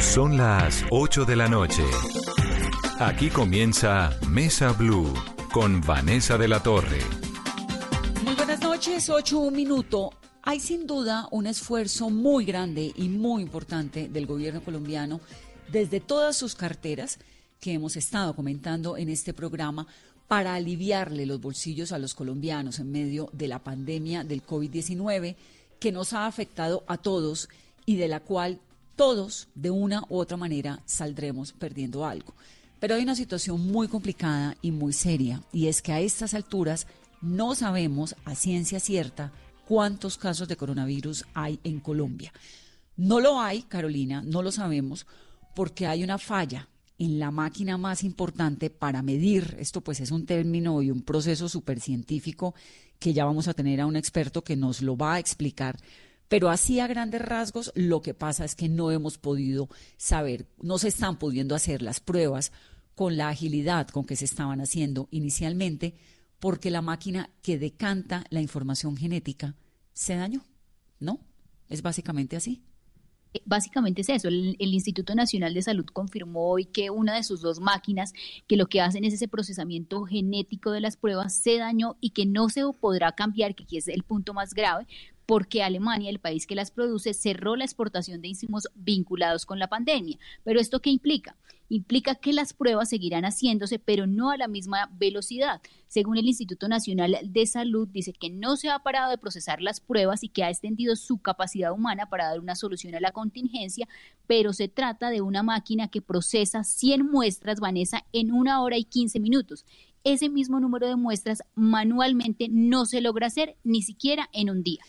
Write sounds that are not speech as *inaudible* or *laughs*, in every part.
Son las 8 de la noche. Aquí comienza Mesa Blue con Vanessa de la Torre. Muy buenas noches, 8 un minuto. Hay sin duda un esfuerzo muy grande y muy importante del gobierno colombiano desde todas sus carteras que hemos estado comentando en este programa para aliviarle los bolsillos a los colombianos en medio de la pandemia del COVID-19 que nos ha afectado a todos y de la cual todos, de una u otra manera, saldremos perdiendo algo. Pero hay una situación muy complicada y muy seria, y es que a estas alturas no sabemos a ciencia cierta cuántos casos de coronavirus hay en Colombia. No lo hay, Carolina, no lo sabemos, porque hay una falla en la máquina más importante para medir, esto pues es un término y un proceso súper científico que ya vamos a tener a un experto que nos lo va a explicar, pero así a grandes rasgos, lo que pasa es que no hemos podido saber, no se están pudiendo hacer las pruebas con la agilidad con que se estaban haciendo inicialmente, porque la máquina que decanta la información genética se dañó, ¿no? Es básicamente así. Básicamente es eso. El, el, Instituto Nacional de Salud confirmó hoy que una de sus dos máquinas, que lo que hacen es ese procesamiento genético de las pruebas, se dañó y que no se podrá cambiar, que aquí es el punto más grave, porque Alemania, el país que las produce, cerró la exportación de insumos vinculados con la pandemia. Pero ¿esto qué implica? Implica que las pruebas seguirán haciéndose, pero no a la misma velocidad. Según el Instituto Nacional de Salud, dice que no se ha parado de procesar las pruebas y que ha extendido su capacidad humana para dar una solución a la contingencia, pero se trata de una máquina que procesa 100 muestras, Vanessa, en una hora y 15 minutos ese mismo número de muestras manualmente no se logra hacer ni siquiera en un día.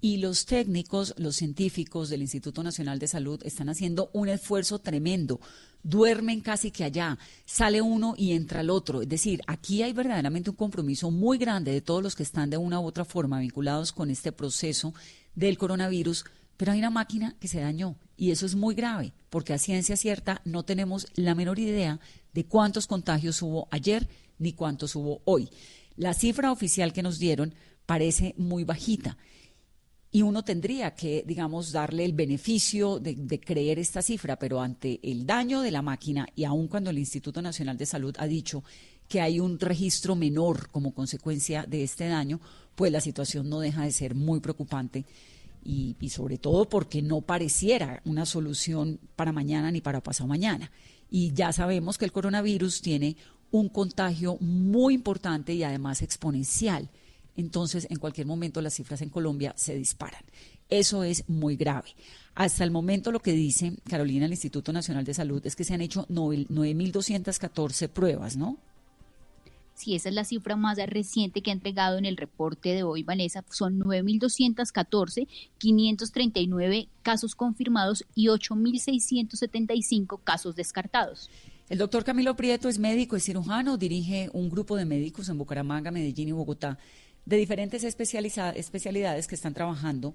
Y los técnicos, los científicos del Instituto Nacional de Salud están haciendo un esfuerzo tremendo. Duermen casi que allá. Sale uno y entra el otro. Es decir, aquí hay verdaderamente un compromiso muy grande de todos los que están de una u otra forma vinculados con este proceso del coronavirus. Pero hay una máquina que se dañó y eso es muy grave porque a ciencia cierta no tenemos la menor idea de cuántos contagios hubo ayer ni cuántos hubo hoy. La cifra oficial que nos dieron parece muy bajita y uno tendría que, digamos, darle el beneficio de, creer esta cifra, pero ante el daño de la máquina y aun cuando el Instituto Nacional de Salud ha dicho que hay un registro menor como consecuencia de este daño, pues la situación no deja de ser muy preocupante y, y sobre todo porque no pareciera una solución para mañana ni para pasado mañana. Y ya sabemos que el coronavirus tiene un contagio muy importante y además exponencial entonces en cualquier momento las cifras en Colombia se disparan. Eso es muy grave. Hasta el momento lo que dice Carolina, el Instituto Nacional de Salud, es que se han hecho 9.214 pruebas, ¿no? Sí, esa es la cifra más reciente que ha entregado en el reporte de hoy, Vanessa. Son 9.214, 539 casos confirmados y 8.675 casos descartados. El doctor Camilo Prieto es médico, es cirujano, dirige un grupo de médicos en Bucaramanga, Medellín y Bogotá de diferentes especialidades que están trabajando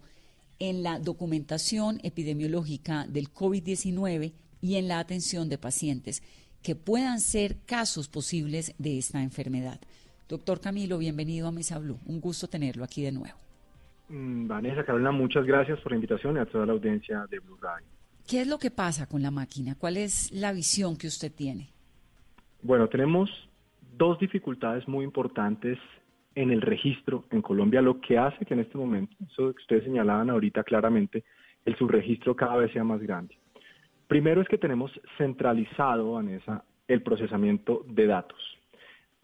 en la documentación epidemiológica del COVID-19 y en la atención de pacientes que puedan ser casos posibles de esta enfermedad. Doctor Camilo, bienvenido a Mesa Blue. Un gusto tenerlo aquí de nuevo. Mm, Vanessa, Carolina, muchas gracias por la invitación y a toda la audiencia de Blue Radio. ¿Qué es lo que pasa con la máquina? ¿Cuál es la visión que usted tiene? Bueno, tenemos dos dificultades muy importantes en el registro en Colombia, lo que hace que en este momento, eso que ustedes señalaban ahorita claramente, el subregistro cada vez sea más grande. Primero es que tenemos centralizado, Vanessa, el procesamiento de datos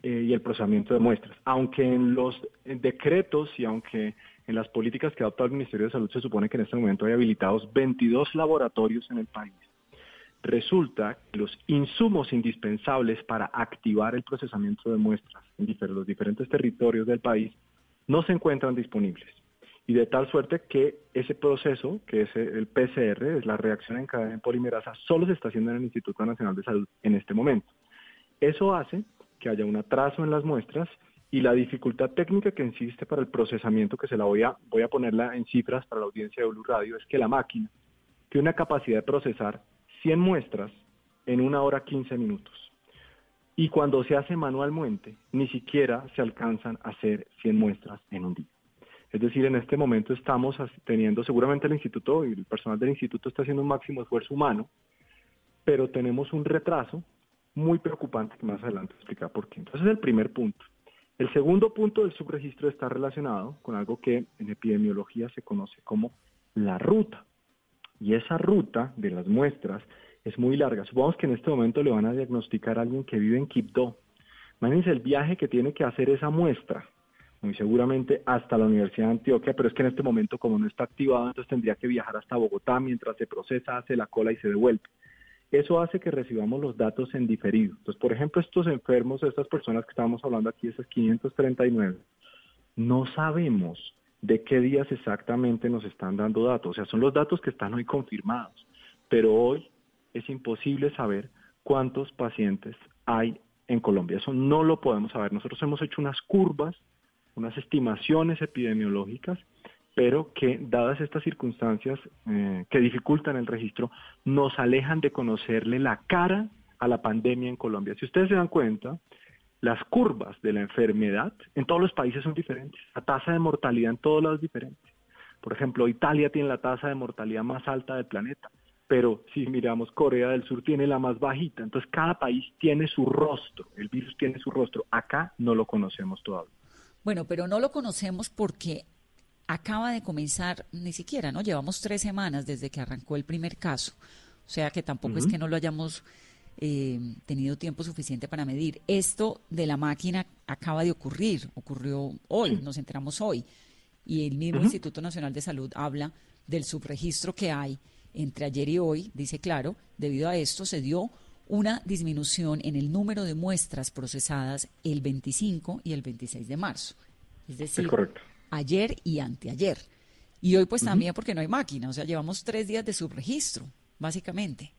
eh, y el procesamiento de muestras. Aunque en los decretos y aunque en las políticas que adopta el Ministerio de Salud se supone que en este momento hay habilitados 22 laboratorios en el país, resulta que los insumos indispensables para activar el procesamiento de muestras en los diferentes territorios del país no se encuentran disponibles. Y de tal suerte que ese proceso, que es el PCR, es la reacción en cadena en polimerasa, solo se está haciendo en el Instituto Nacional de Salud en este momento. Eso hace que haya un atraso en las muestras y la dificultad técnica que existe para el procesamiento, que se la voy a, voy a ponerla en cifras para la audiencia de Blue Radio, es que la máquina tiene una capacidad de procesar 100 muestras en una hora 15 minutos. Y cuando se hace manualmente, ni siquiera se alcanzan a hacer 100 muestras en un día. Es decir, en este momento estamos teniendo, seguramente el instituto y el personal del instituto está haciendo un máximo esfuerzo humano, pero tenemos un retraso muy preocupante que más adelante explicar por qué. Entonces, el primer punto. El segundo punto del subregistro está relacionado con algo que en epidemiología se conoce como la ruta. Y esa ruta de las muestras es muy larga. Supongamos que en este momento le van a diagnosticar a alguien que vive en Quibdó. Imagínense el viaje que tiene que hacer esa muestra, muy seguramente hasta la Universidad de Antioquia, pero es que en este momento como no está activado, entonces tendría que viajar hasta Bogotá mientras se procesa, hace la cola y se devuelve. Eso hace que recibamos los datos en diferido. Entonces, por ejemplo, estos enfermos, estas personas que estábamos hablando aquí, esas 539, no sabemos de qué días exactamente nos están dando datos. O sea, son los datos que están hoy confirmados. Pero hoy es imposible saber cuántos pacientes hay en Colombia. Eso no lo podemos saber. Nosotros hemos hecho unas curvas, unas estimaciones epidemiológicas pero que dadas estas circunstancias eh, que dificultan el registro, nos alejan de conocerle la cara a la pandemia en Colombia. Si ustedes se dan cuenta, las curvas de la enfermedad en todos los países son diferentes, la tasa de mortalidad en todos lados es diferente. Por ejemplo, Italia tiene la tasa de mortalidad más alta del planeta, pero si miramos Corea del Sur tiene la más bajita, entonces cada país tiene su rostro, el virus tiene su rostro, acá no lo conocemos todavía. Bueno, pero no lo conocemos porque acaba de comenzar, ni siquiera, ¿no? Llevamos tres semanas desde que arrancó el primer caso. O sea que tampoco es que no lo hayamos eh, tenido tiempo suficiente para medir. Esto de la máquina acaba de ocurrir, ocurrió hoy, nos enteramos hoy. Y el mismo Instituto Nacional de Salud habla del subregistro que hay entre ayer y hoy. Dice, claro, debido a esto se dio una disminución en el número de muestras procesadas el 25 y el 26 de marzo. Es decir, ayer y anteayer. Y hoy pues también porque no hay máquina, o sea, llevamos tres días de subregistro, básicamente.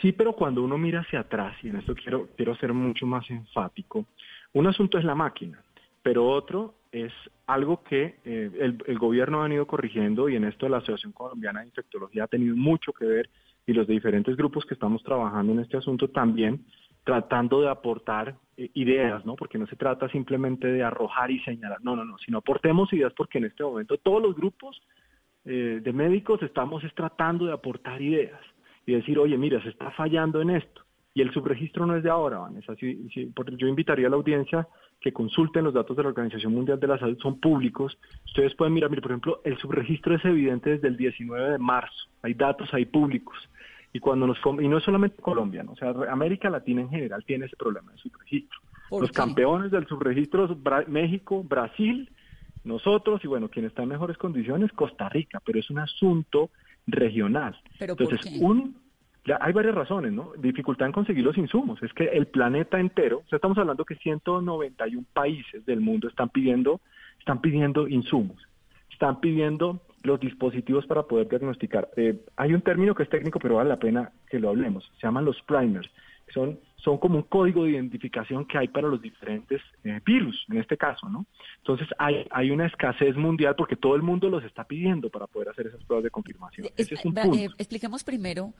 Sí, pero cuando uno mira hacia atrás, y en esto quiero, quiero ser mucho más enfático, un asunto es la máquina, pero otro es algo que eh, el, gobierno ha venido corrigiendo y en esto la Asociación Colombiana de Infectología ha tenido mucho que ver y los de diferentes grupos que estamos trabajando en este asunto también tratando de aportar eh, ideas, ¿no? Porque no se trata simplemente de arrojar y señalar, no, no, no, sino aportemos ideas porque en este momento todos los grupos eh, de médicos estamos tratando de aportar ideas y decir, oye, mira, se está fallando en esto. Y el subregistro no es de ahora, Vanessa. yo invitaría a la audiencia que consulten los datos de la Organización Mundial de la Salud, son públicos. Ustedes pueden mirar, mire, por ejemplo, el subregistro es evidente desde el 19 de marzo. Hay datos ahí públicos. Y cuando nos y no es solamente Colombia, o sea, América Latina en general tiene ese problema de subregistro. Los campeones del subregistro México, Brasil, nosotros y bueno, quien está en mejores condiciones, Costa Rica, pero es un asunto regional. Entonces, un hay varias razones, ¿no? Dificultad en conseguir los insumos. Es que el planeta entero, o sea, estamos hablando que 191 países del mundo están pidiendo, están pidiendo insumos, están pidiendo los dispositivos para poder diagnosticar. Eh, hay un término que es técnico, pero vale la pena que lo hablemos. Se llaman los primers. Son, son como un código de identificación que hay para los diferentes eh, virus, en este caso, ¿no? Entonces hay, hay una escasez mundial porque todo el mundo los está pidiendo para poder hacer esas pruebas de confirmación. Ese es un punto. Eh, expliquemos primero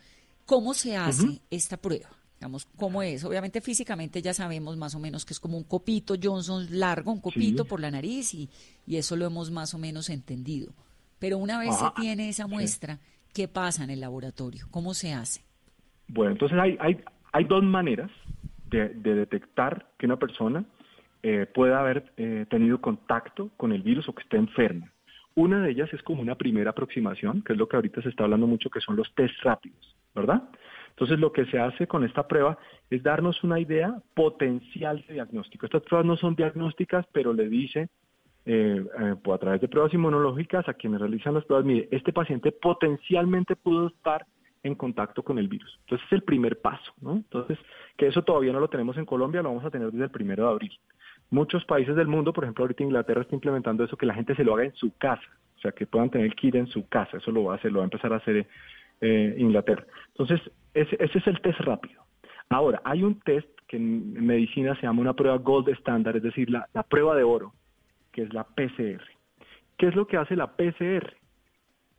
cómo se hace esta prueba. Digamos, ¿cómo es? Obviamente físicamente ya sabemos más o menos que es como un copito Johnson largo, un copito por la nariz y, y eso lo hemos más o menos entendido. Pero una vez se tiene esa muestra, ¿qué pasa en el laboratorio? ¿Cómo se hace? Bueno, entonces hay, hay, hay dos maneras de, detectar que una persona eh, pueda haber eh, tenido contacto con el virus o que esté enferma. Una de ellas es como una primera aproximación, que es lo que ahorita se está hablando mucho, que son los test rápidos, ¿verdad? Entonces lo que se hace con esta prueba es darnos una idea potencial de diagnóstico. Estas pruebas no son diagnósticas, pero le dice eh, eh, pues a través de pruebas inmunológicas a quienes realizan las pruebas, mire, este paciente potencialmente pudo estar en contacto con el virus. Entonces es el primer paso, ¿no? Entonces, que eso todavía no lo tenemos en Colombia, lo vamos a tener desde el primero de abril. Muchos países del mundo, por ejemplo, ahorita Inglaterra está implementando eso, que la gente se lo haga en su casa, o sea, que puedan tener el kit en su casa, eso lo va a hacer, lo va a empezar a hacer eh, Inglaterra. Entonces, ese, es el test rápido. Ahora, hay un test que en medicina se llama una prueba gold standard, es decir, la, la prueba de oro, que es la PCR. ¿Qué es lo que hace la PCR?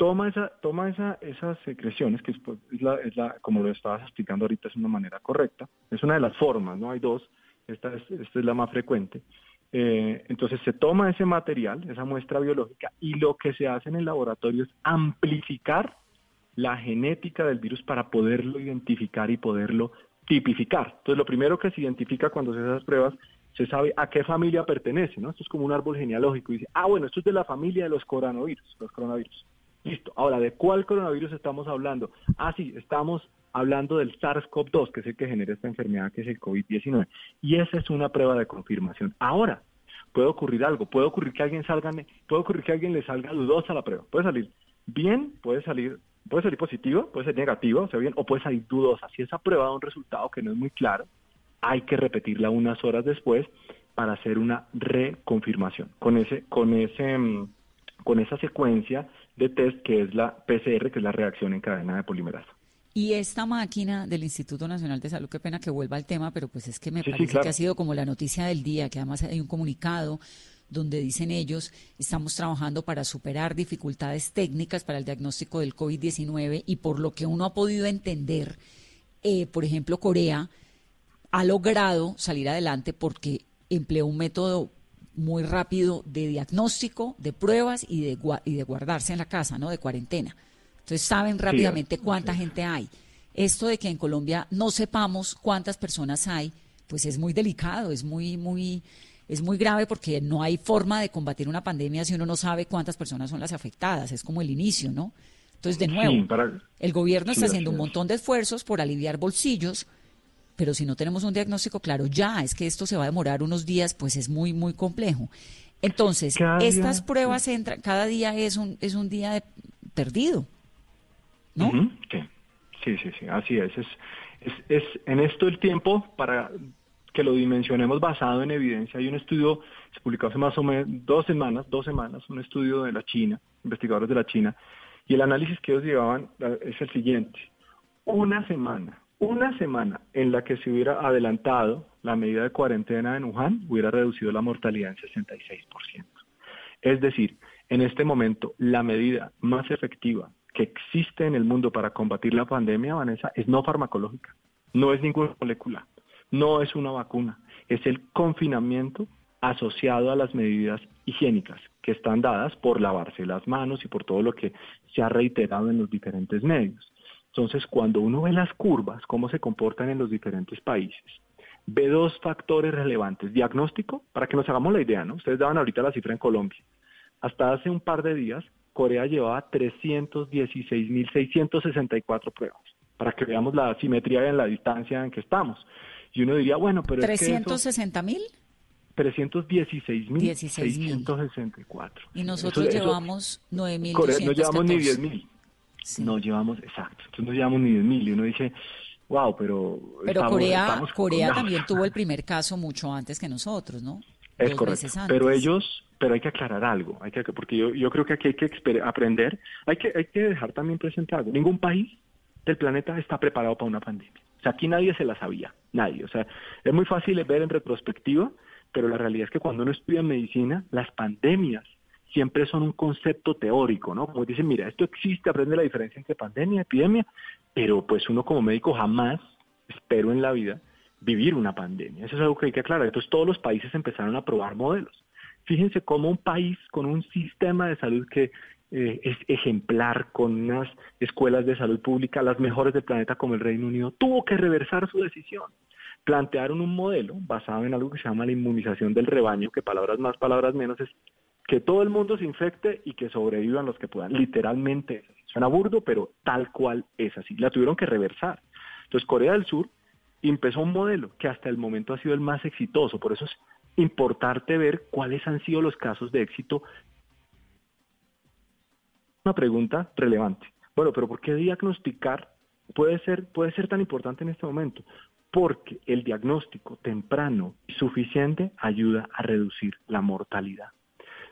Toma, esa, toma esa, esas secreciones, que es, pues, la, es la, como lo estabas explicando ahorita, es una manera correcta, es una de las formas, no hay dos, esta es, esta es la más frecuente. Eh, entonces se toma ese material, esa muestra biológica, y lo que se hace en el laboratorio es amplificar la genética del virus para poderlo identificar y poderlo tipificar. Entonces, lo primero que se identifica cuando se hacen esas pruebas, se sabe a qué familia pertenece, ¿no? Esto es como un árbol genealógico. Y dice, ah, bueno, esto es de la familia de los coronavirus, los coronavirus. Listo. Ahora, ¿de cuál coronavirus estamos hablando? Ah, sí, estamos hablando del SARS-CoV-2, que es el que genera esta enfermedad, que es el COVID-19. Y esa es una prueba de confirmación. Ahora, puede ocurrir algo, puede ocurrir que alguien salga, puede ocurrir que alguien le salga dudosa la prueba. Puede salir bien, puede salir puede salir positiva, puede ser negativa, o sea, bien, o puede salir dudosa. Si esa prueba da un resultado que no es muy claro, hay que repetirla unas horas después para hacer una reconfirmación con ese, con ese, mm, con esa secuencia de test que es la PCR, que es la reacción en cadena de polimerasa. Y esta máquina del Instituto Nacional de Salud, qué pena que vuelva al tema, pero pues es que me parece que ha sido como la noticia del día, que además hay un comunicado donde dicen ellos, estamos trabajando para superar dificultades técnicas para el diagnóstico del COVID-19 y por lo que uno ha podido entender, eh, por ejemplo, Corea ha logrado salir adelante porque empleó un método muy rápido de diagnóstico, de pruebas y de, y de guardarse en la casa, ¿no? De cuarentena. Entonces saben rápidamente cuánta gente hay. Esto de que en Colombia no sepamos cuántas personas hay, pues es muy delicado, es muy, muy, es muy grave porque no hay forma de combatir una pandemia si uno no sabe cuántas personas son las afectadas. Es como el inicio, ¿no? Entonces, de nuevo, el gobierno está haciendo un montón de esfuerzos por aliviar bolsillos, pero si no tenemos un diagnóstico claro, ya es que esto se va a demorar unos días, pues es muy, muy complejo. Entonces, estas pruebas entran, cada día es un, es un día de, perdido, ¿no? sí. sí, sí, así es. Es, es. es en esto el tiempo para que lo dimensionemos basado en evidencia. Hay un estudio, se publicó hace más o menos dos semanas, dos semanas, un estudio de la China, investigadores de la China, y el análisis que ellos llevaban es el siguiente. Una semana, una semana en la que se hubiera adelantado la medida de cuarentena en Wuhan, hubiera reducido la mortalidad en 66%. Es decir, en este momento, la medida más efectiva que existe en el mundo para combatir la pandemia, Vanessa, es no farmacológica, no es ninguna molécula no es una vacuna, es el confinamiento asociado a las medidas higiénicas que están dadas por lavarse las manos y por todo lo que se ha reiterado en los diferentes medios. Entonces, cuando uno ve las curvas, cómo se comportan en los diferentes países, ve dos factores relevantes. Diagnóstico, para que nos hagamos la idea, ¿no? Ustedes daban ahorita la cifra en Colombia. Hasta hace un par de días, Corea llevaba 316.664 pruebas, para que veamos la simetría en la distancia en que estamos. Y uno diría, bueno, pero... ¿360 mil? 316 mil 664. Y nosotros llevamos 9 mil. No llevamos ni 10 No llevamos, exacto. Entonces no llevamos ni 10 mil. Y uno dice, wow, pero. Pero Corea, Corea también tuvo el primer caso mucho antes que nosotros, ¿no? Es correcto. Pero ellos, pero hay que aclarar algo, hay que, porque yo, yo creo que aquí hay que aprender, hay que, hay que dejar también presente algo. Ningún país del planeta está preparado para una pandemia. O sea, aquí nadie se la sabía, nadie. O sea, es muy fácil ver en retrospectiva, pero la realidad es que cuando uno estudia medicina, las pandemias siempre son un concepto teórico, ¿no? Como dicen, mira, esto existe, aprende la diferencia entre pandemia y epidemia, pero pues uno como médico jamás, espero en la vida, vivir una pandemia. Eso es algo que hay que aclarar. Entonces todos los países empezaron a probar modelos. Fíjense cómo un país con un sistema de salud que eh, es ejemplar con unas escuelas de salud pública, las mejores del planeta como el Reino Unido, tuvo que reversar su decisión. Plantearon un modelo basado en algo que se llama la inmunización del rebaño, que palabras más, palabras menos es que todo el mundo se infecte y que sobrevivan los que puedan. Literalmente, suena burdo, pero tal cual es así. La tuvieron que reversar. Entonces, Corea del Sur empezó un modelo que hasta el momento ha sido el más exitoso. Por eso es importante ver cuáles han sido los casos de éxito una pregunta relevante. Bueno, pero ¿por qué diagnosticar puede ser, puede ser tan importante en este momento? Porque el diagnóstico temprano y suficiente ayuda a reducir la mortalidad.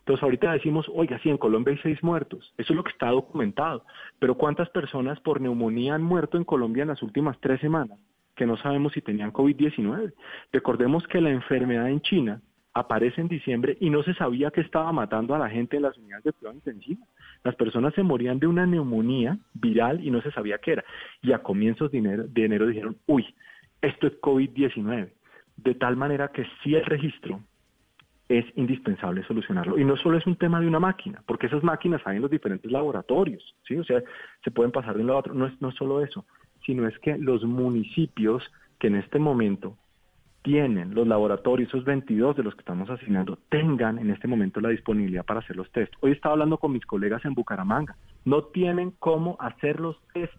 Entonces ahorita decimos, oiga, sí, en Colombia hay seis muertos. Eso es lo que está documentado. Pero ¿cuántas personas por neumonía han muerto en Colombia en las últimas tres semanas? Que no sabemos si tenían COVID-19. Recordemos que la enfermedad en China aparece en diciembre y no se sabía que estaba matando a la gente en las unidades de prueba intensiva. Las personas se morían de una neumonía viral y no se sabía qué era. Y a comienzos de enero, dijeron, uy, esto es COVID-19. De tal manera que si el registro es indispensable solucionarlo. Y no solo es un tema de una máquina, porque esas máquinas hay en los diferentes laboratorios, ¿sí? O sea, se pueden pasar de un lado a otro. No es, no solo eso, sino es que los municipios que en este momento tienen los laboratorios, esos 22 de los que estamos asignando, tengan en este momento la disponibilidad para hacer los test. Hoy estaba hablando con mis colegas en Bucaramanga, no tienen cómo hacer los test.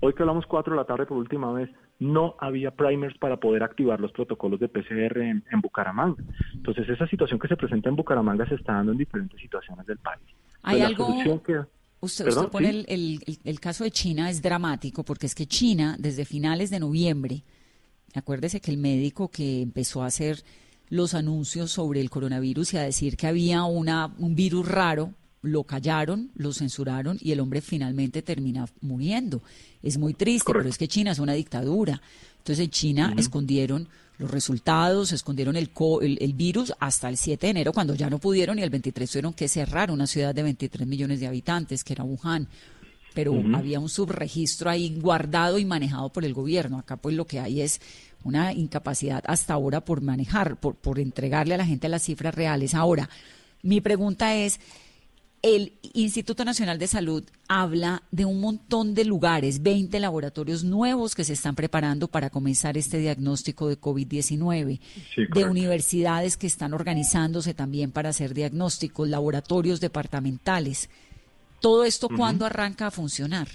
Hoy que hablamos 4 de la tarde por última vez, no había primers para poder activar los protocolos de PCR en, Bucaramanga. Entonces, esa situación que se presenta en Bucaramanga se está dando en diferentes situaciones del país. Hay algo... Usted, pone el, el, caso de China es dramático porque es que China desde finales de noviembre, acuérdese que el médico que empezó a hacer los anuncios sobre el coronavirus y a decir que había una, un virus raro lo callaron, lo censuraron y el hombre finalmente termina muriendo. Es muy triste, pero es que China es una dictadura. Entonces en China escondieron los resultados, escondieron el, el, virus hasta el 7 de enero, cuando ya no pudieron y el 23 tuvieron que cerrar una ciudad de 23 millones de habitantes, que era Wuhan. Pero había un subregistro ahí guardado y manejado por el gobierno. Acá pues lo que hay es una incapacidad hasta ahora por manejar, por, por entregarle a la gente las cifras reales. Ahora, mi pregunta es, el Instituto Nacional de Salud habla de un montón de lugares, 20 laboratorios nuevos que se están preparando para comenzar este diagnóstico de COVID-19, de universidades que están organizándose también para hacer diagnósticos, laboratorios departamentales. ¿Todo esto cuándo arranca a funcionar?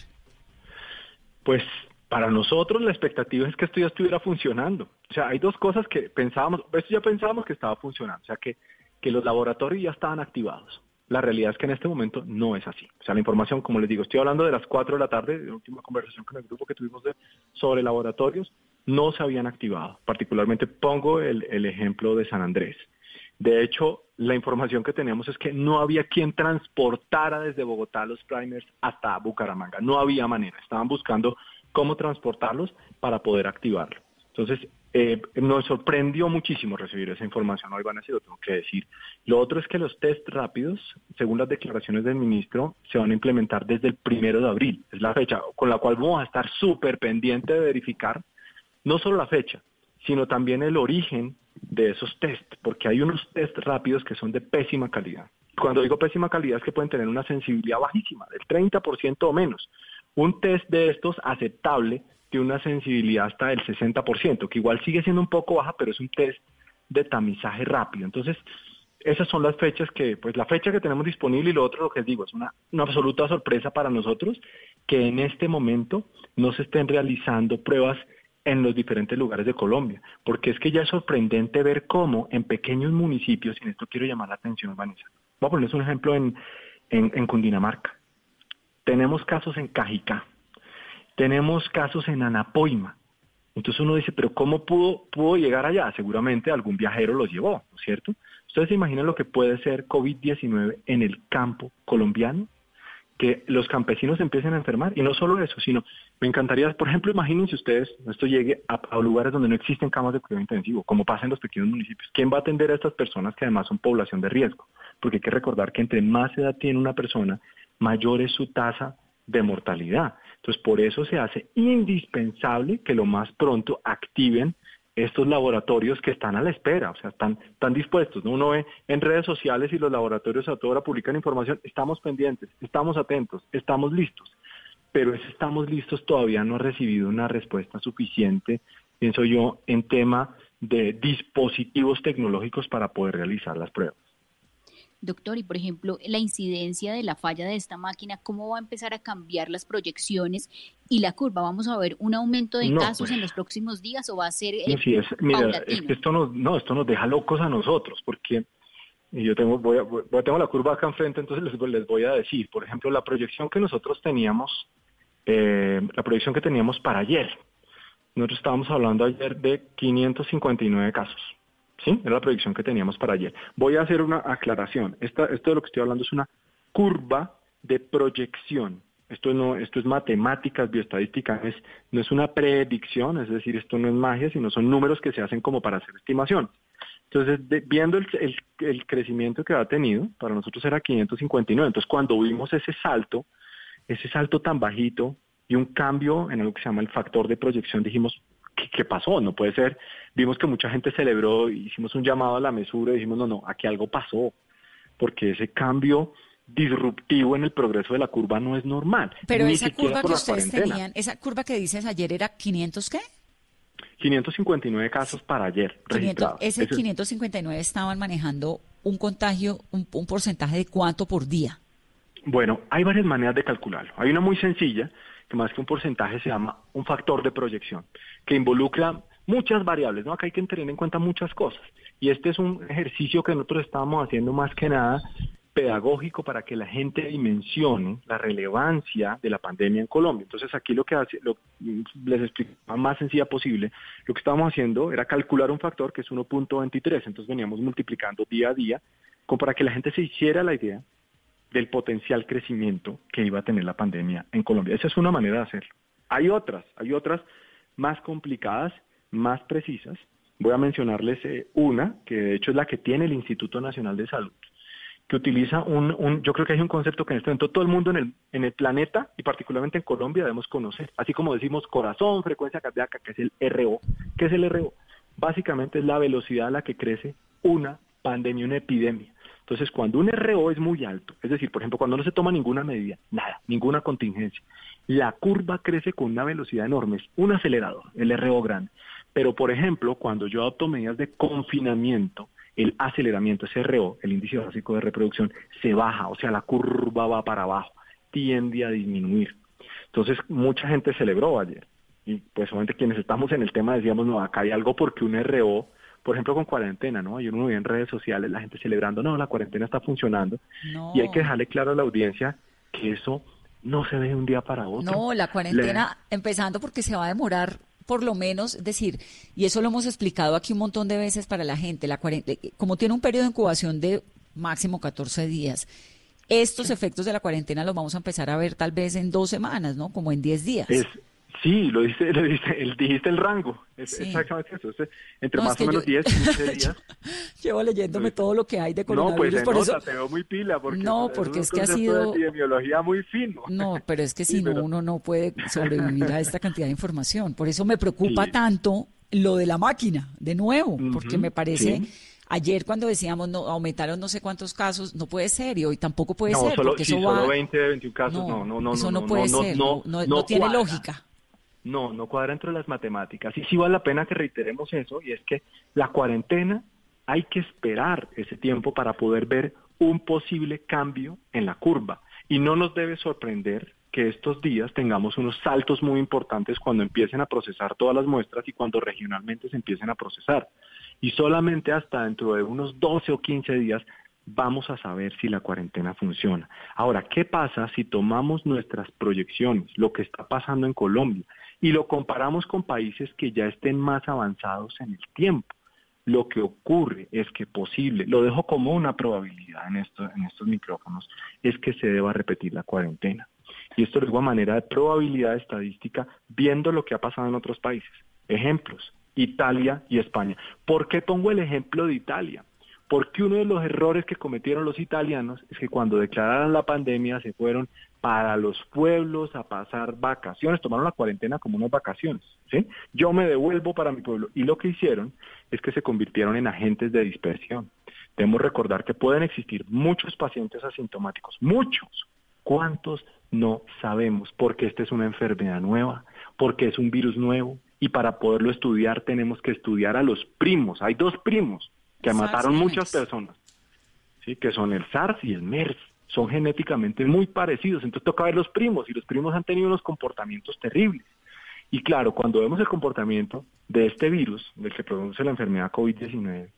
Pues para nosotros la expectativa es que esto ya estuviera funcionando. O sea, hay dos cosas que pensábamos, esto ya pensábamos que estaba funcionando, o sea, que, que los laboratorios ya estaban activados la realidad es que en este momento no es así. O sea, la información, como les digo, estoy hablando de las 4 de la tarde, de la última conversación con el grupo que tuvimos sobre laboratorios, no se habían activado. Particularmente pongo el, ejemplo de San Andrés. De hecho, la información que tenemos es que no había quien transportara desde Bogotá los primers hasta Bucaramanga. No había manera. Estaban buscando cómo transportarlos para poder activarlo. Entonces, eh, nos sorprendió muchísimo recibir esa información hoy, Vanessa, lo tengo que decir. Lo otro es que los test rápidos, según las declaraciones del ministro, se van a implementar desde el primero de abril. Es la fecha con la cual vamos a estar súper pendiente de verificar no solo la fecha, sino también el origen de esos test, porque hay unos test rápidos que son de pésima calidad. Cuando digo pésima calidad es que pueden tener una sensibilidad bajísima, del 30% o menos. Un test de estos aceptable de una sensibilidad hasta del 60%, que igual sigue siendo un poco baja, pero es un test de tamizaje rápido. Entonces, esas son las fechas que, pues la fecha que tenemos disponible y lo otro, lo que les digo, es una, una absoluta sorpresa para nosotros que en este momento no se estén realizando pruebas en los diferentes lugares de Colombia, porque es que ya es sorprendente ver cómo en pequeños municipios, y en esto quiero llamar la atención, Vanessa, voy a ponerles un ejemplo en, en, en Cundinamarca. Tenemos casos en Cajicá, tenemos casos en Anapoima. Entonces uno dice, pero ¿cómo pudo, pudo llegar allá? Seguramente algún viajero los llevó, ¿no es cierto? ¿Ustedes se imaginan lo que puede ser COVID-19 en el campo colombiano? Que los campesinos empiecen a enfermar. Y no solo eso, sino me encantaría, por ejemplo, imagínense ustedes, esto llegue a, a lugares donde no existen camas de cuidado intensivo, como pasa en los pequeños municipios. ¿Quién va a atender a estas personas que además son población de riesgo? Porque hay que recordar que entre más edad tiene una persona, mayor es su tasa de mortalidad. Entonces, por eso se hace indispensable que lo más pronto activen estos laboratorios que están a la espera, o sea, están, están dispuestos. ¿no? Uno ve en redes sociales y los laboratorios a toda hora publican información, estamos pendientes, estamos atentos, estamos listos. Pero ese estamos listos todavía no ha recibido una respuesta suficiente, pienso yo, en tema de dispositivos tecnológicos para poder realizar las pruebas. Doctor, y por ejemplo, la incidencia de la falla de esta máquina, ¿cómo va a empezar a cambiar las proyecciones y la curva? ¿Vamos a ver un aumento de casos pues. en los próximos días o va a ser eh, sí, es, mira, esto nos, no, esto nos deja locos a nosotros, porque yo tengo, voy a, tengo la curva acá enfrente, entonces les, les voy a decir, por ejemplo, la proyección que nosotros teníamos, eh, la proyección que teníamos para ayer, nosotros estábamos hablando ayer de 559 casos. ¿Sí? Era la proyección que teníamos para ayer. Voy a hacer una aclaración. esto de lo que estoy hablando es una curva de proyección. Esto no, esto es matemáticas, bioestadística, es, no es una predicción, es decir, esto no es magia, sino son números que se hacen como para hacer estimación. Entonces, viendo el, crecimiento que ha tenido, para nosotros era 559. Entonces, cuando vimos ese salto, ese salto tan bajito y un cambio en lo que se llama el factor de proyección, dijimos, ¿qué pasó? No puede ser. Vimos que mucha gente celebró, hicimos un llamado a la mesura y dijimos, no, no, aquí algo pasó, porque ese cambio disruptivo en el progreso de la curva no es normal. Pero esa curva que ustedes tenían, esa curva que dices ayer era 500 qué? 559 casos para ayer. 500, ese 559 estaban manejando un contagio, un, un porcentaje de cuánto por día. Bueno, hay varias maneras de calcularlo. Hay una muy sencilla, que más que un porcentaje se llama un factor de proyección, que involucra muchas variables, ¿no? Acá hay que tener en cuenta muchas cosas. Y este es un ejercicio que nosotros estamos haciendo más que nada pedagógico para que la gente dimensione la relevancia de la pandemia en Colombia. Entonces aquí lo que hace, lo, les explico más sencilla posible, lo que estábamos haciendo era calcular un factor que es 1.23, entonces veníamos multiplicando día a día, como para que la gente se hiciera la idea del potencial crecimiento que iba a tener la pandemia en Colombia. Esa es una manera de hacerlo. Hay otras, hay otras más complicadas, más precisas. Voy a mencionarles eh, una, que de hecho es la que tiene el Instituto Nacional de Salud, que utiliza un, un, yo creo que hay un concepto que en este momento todo el mundo en el, en el planeta y particularmente en Colombia debemos conocer, así como decimos corazón, frecuencia cardíaca, que es el RO. ¿Qué es el RO? Básicamente es la velocidad a la que crece una pandemia, una epidemia. Entonces, cuando un RO es muy alto, es decir, por ejemplo, cuando no se toma ninguna medida, nada, ninguna contingencia, la curva crece con una velocidad enorme, es un acelerador, el RO grande. Pero, por ejemplo, cuando yo adopto medidas de confinamiento, el aceleramiento, ese RO, el índice básico de reproducción, se baja, o sea, la curva va para abajo, tiende a disminuir. Entonces, mucha gente celebró ayer. Y pues obviamente quienes estamos en el tema decíamos, no, acá hay algo porque un RO, por ejemplo, con cuarentena, ¿no? Hay uno en redes sociales, la gente celebrando, no, la cuarentena está funcionando. Y hay que dejarle claro a la audiencia que eso no se ve de un día para otro. No, la cuarentena, empezando porque se va a demorar por lo menos decir, y eso lo hemos explicado aquí un montón de veces para la gente, la como tiene un periodo de incubación de máximo 14 días, estos efectos de la cuarentena los vamos a empezar a ver tal vez en dos semanas, ¿no? Como en 10 días. Sí, lo dice, *laughs* lo dice, el, dijiste el rango. Es exactamente eso. entre más o menos 10, 15 *laughs* días. Llevo leyéndome todo lo que hay de coronavirus. No, pues por te veo muy pila. Porque no, porque es, que ha sido... De epidemiología muy fino. No, pero es que *laughs* si no, uno no puede sobrevivir a esta cantidad de información. Por eso me preocupa tanto lo de la máquina, de nuevo, porque me parece... Ayer cuando decíamos no aumentaron no sé cuántos casos, no puede ser y hoy tampoco puede ser solo, porque sí, eso solo 20, 21 casos, no, no, no, eso no, puede ser, no, no, tiene lógica. No, no cuadra entre las matemáticas. Y sí vale la pena que reiteremos eso, y es que la cuarentena hay que esperar ese tiempo para poder ver un posible cambio en la curva. Y no nos debe sorprender que estos días tengamos unos saltos muy importantes cuando empiecen a procesar todas las muestras y cuando regionalmente se empiecen a procesar. Y solamente hasta dentro de unos 12 o 15 días vamos a saber si la cuarentena funciona. Ahora, ¿qué pasa si tomamos nuestras proyecciones, lo que está pasando en Colombia, y lo comparamos con países que ya estén más avanzados en el tiempo. Lo que ocurre es que posible, lo dejo como una probabilidad en, esto, en estos micrófonos, es que se deba repetir la cuarentena. Y esto lo digo a manera de probabilidad estadística, viendo lo que ha pasado en otros países. Ejemplos, Italia y España. ¿Por qué pongo el ejemplo de Italia? Porque uno de los errores que cometieron los italianos es que cuando declararon la pandemia se fueron para los pueblos a pasar vacaciones, tomaron la cuarentena como unas vacaciones, ¿sí? Yo me devuelvo para mi pueblo y lo que hicieron es que se convirtieron en agentes de dispersión. Debemos recordar que pueden existir muchos pacientes asintomáticos, muchos. ¿Cuántos? No sabemos, porque esta es una enfermedad nueva, porque es un virus nuevo y para poderlo estudiar tenemos que estudiar a los primos. Hay dos primos, que mataron muchas personas, ¿sí? que son el SARS y el MERS. Son genéticamente muy parecidos, entonces toca ver los primos, y los primos han tenido unos comportamientos terribles. Y claro, cuando vemos el comportamiento de este virus, del que produce la enfermedad COVID-19,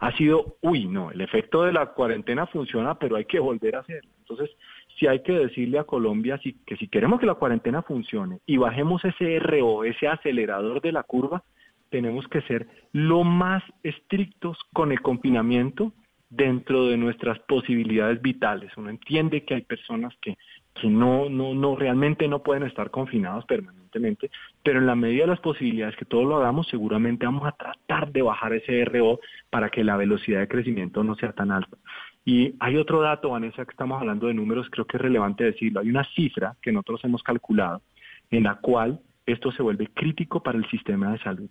ha sido, uy, no, el efecto de la cuarentena funciona, pero hay que volver a hacerlo. Entonces, si hay que decirle a Colombia que si queremos que la cuarentena funcione y bajemos ese RO, ese acelerador de la curva, tenemos que ser lo más estrictos con el confinamiento dentro de nuestras posibilidades vitales. Uno entiende que hay personas que, que no, no, no, realmente no pueden estar confinados permanentemente, pero en la medida de las posibilidades que todos lo hagamos, seguramente vamos a tratar de bajar ese RO para que la velocidad de crecimiento no sea tan alta. Y hay otro dato, Vanessa, que estamos hablando de números, creo que es relevante decirlo. Hay una cifra que nosotros hemos calculado en la cual esto se vuelve crítico para el sistema de salud.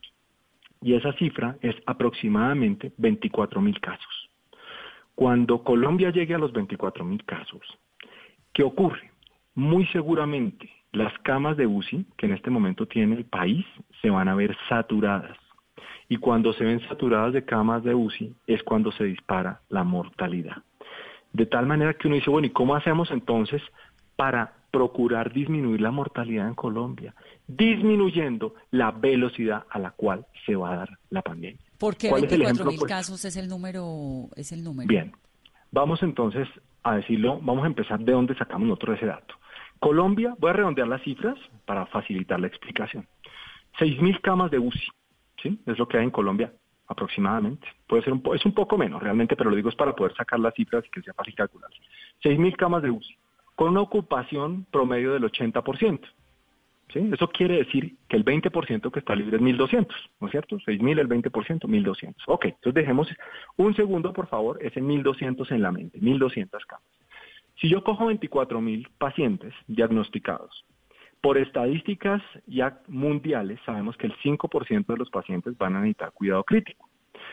Y esa cifra es aproximadamente 24 mil casos. Cuando Colombia llegue a los 24 mil casos, ¿qué ocurre? Muy seguramente las camas de UCI que en este momento tiene el país se van a ver saturadas. Y cuando se ven saturadas de camas de UCI es cuando se dispara la mortalidad. De tal manera que uno dice, bueno, ¿y cómo hacemos entonces para procurar disminuir la mortalidad en Colombia? Disminuyendo la velocidad a la cual se va a dar la pandemia. ¿Por qué 24 mil pues, casos es el número? Es el número? Bien, vamos entonces a decirlo, vamos a empezar de dónde sacamos nosotros ese dato. Colombia, voy a redondear las cifras para facilitar la explicación. 6.000 camas de UCI, ¿sí? Es lo que hay en Colombia aproximadamente. Puede ser un es un poco menos realmente, pero lo digo es para poder sacar las cifras y que sea fácil calcular. 6.000 camas de UCI, con una ocupación promedio del 80%. Eso quiere decir que el 20% que está libre es 1.200, ¿no es cierto? 6.000, el 20%, 1.200. Ok, entonces dejemos un segundo, por favor, ese 1.200 en la mente, 1.200 camas. Si yo cojo 24.000 pacientes diagnosticados, por estadísticas ya mundiales sabemos que el 5% de los pacientes van a necesitar cuidado crítico.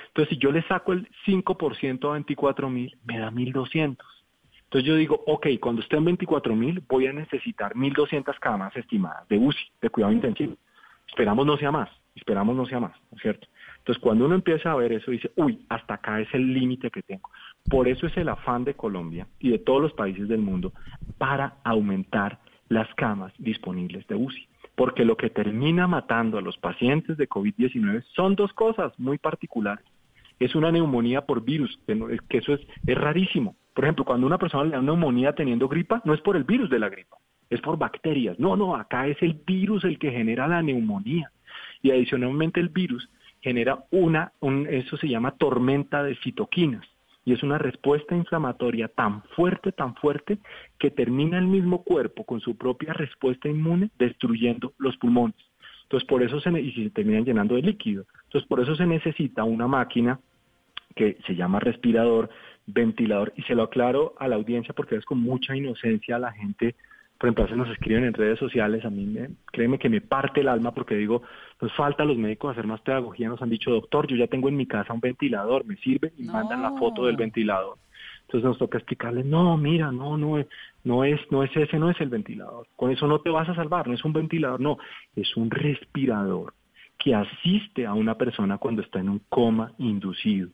Entonces, si yo le saco el 5% a 24.000, me da 1.200. Entonces yo digo, ok, cuando esté en 24.000 voy a necesitar 1.200 camas estimadas de UCI, de cuidado intensivo. Esperamos no sea más, esperamos no sea más, ¿no es cierto? Entonces, cuando uno empieza a ver eso, dice, uy, hasta acá es el límite que tengo. Por eso es el afán de Colombia y de todos los países del mundo para aumentar las camas disponibles de UCI. Porque lo que termina matando a los pacientes de COVID-19 son dos cosas muy particulares. Es una neumonía por virus, que eso es, es rarísimo. Por ejemplo, cuando una persona le da neumonía teniendo gripa, no es por el virus de la gripa, es por bacterias. No, no, acá es el virus el que genera la neumonía. Y adicionalmente el virus genera una, eso se llama tormenta de citoquinas y es una respuesta inflamatoria tan fuerte, tan fuerte, que termina el mismo cuerpo con su propia respuesta inmune destruyendo los pulmones. Entonces, por eso se, y se terminan llenando de líquido. Entonces, por eso se necesita una máquina que se llama respirador, ventilador, y se lo aclaro a la audiencia porque es con mucha inocencia la gente por ejemplo, a veces nos escriben en redes sociales, a mí me, créeme que me parte el alma porque digo, nos falta a los médicos hacer más pedagogía, nos han dicho, doctor, yo ya tengo en mi casa un ventilador, me sirve y mandan la foto del ventilador. Entonces nos toca explicarles, no, mira, no, no es, no es, no es ese, no es el ventilador. Con eso no te vas a salvar, no es un ventilador, no, es un respirador que asiste a una persona cuando está en un coma inducido.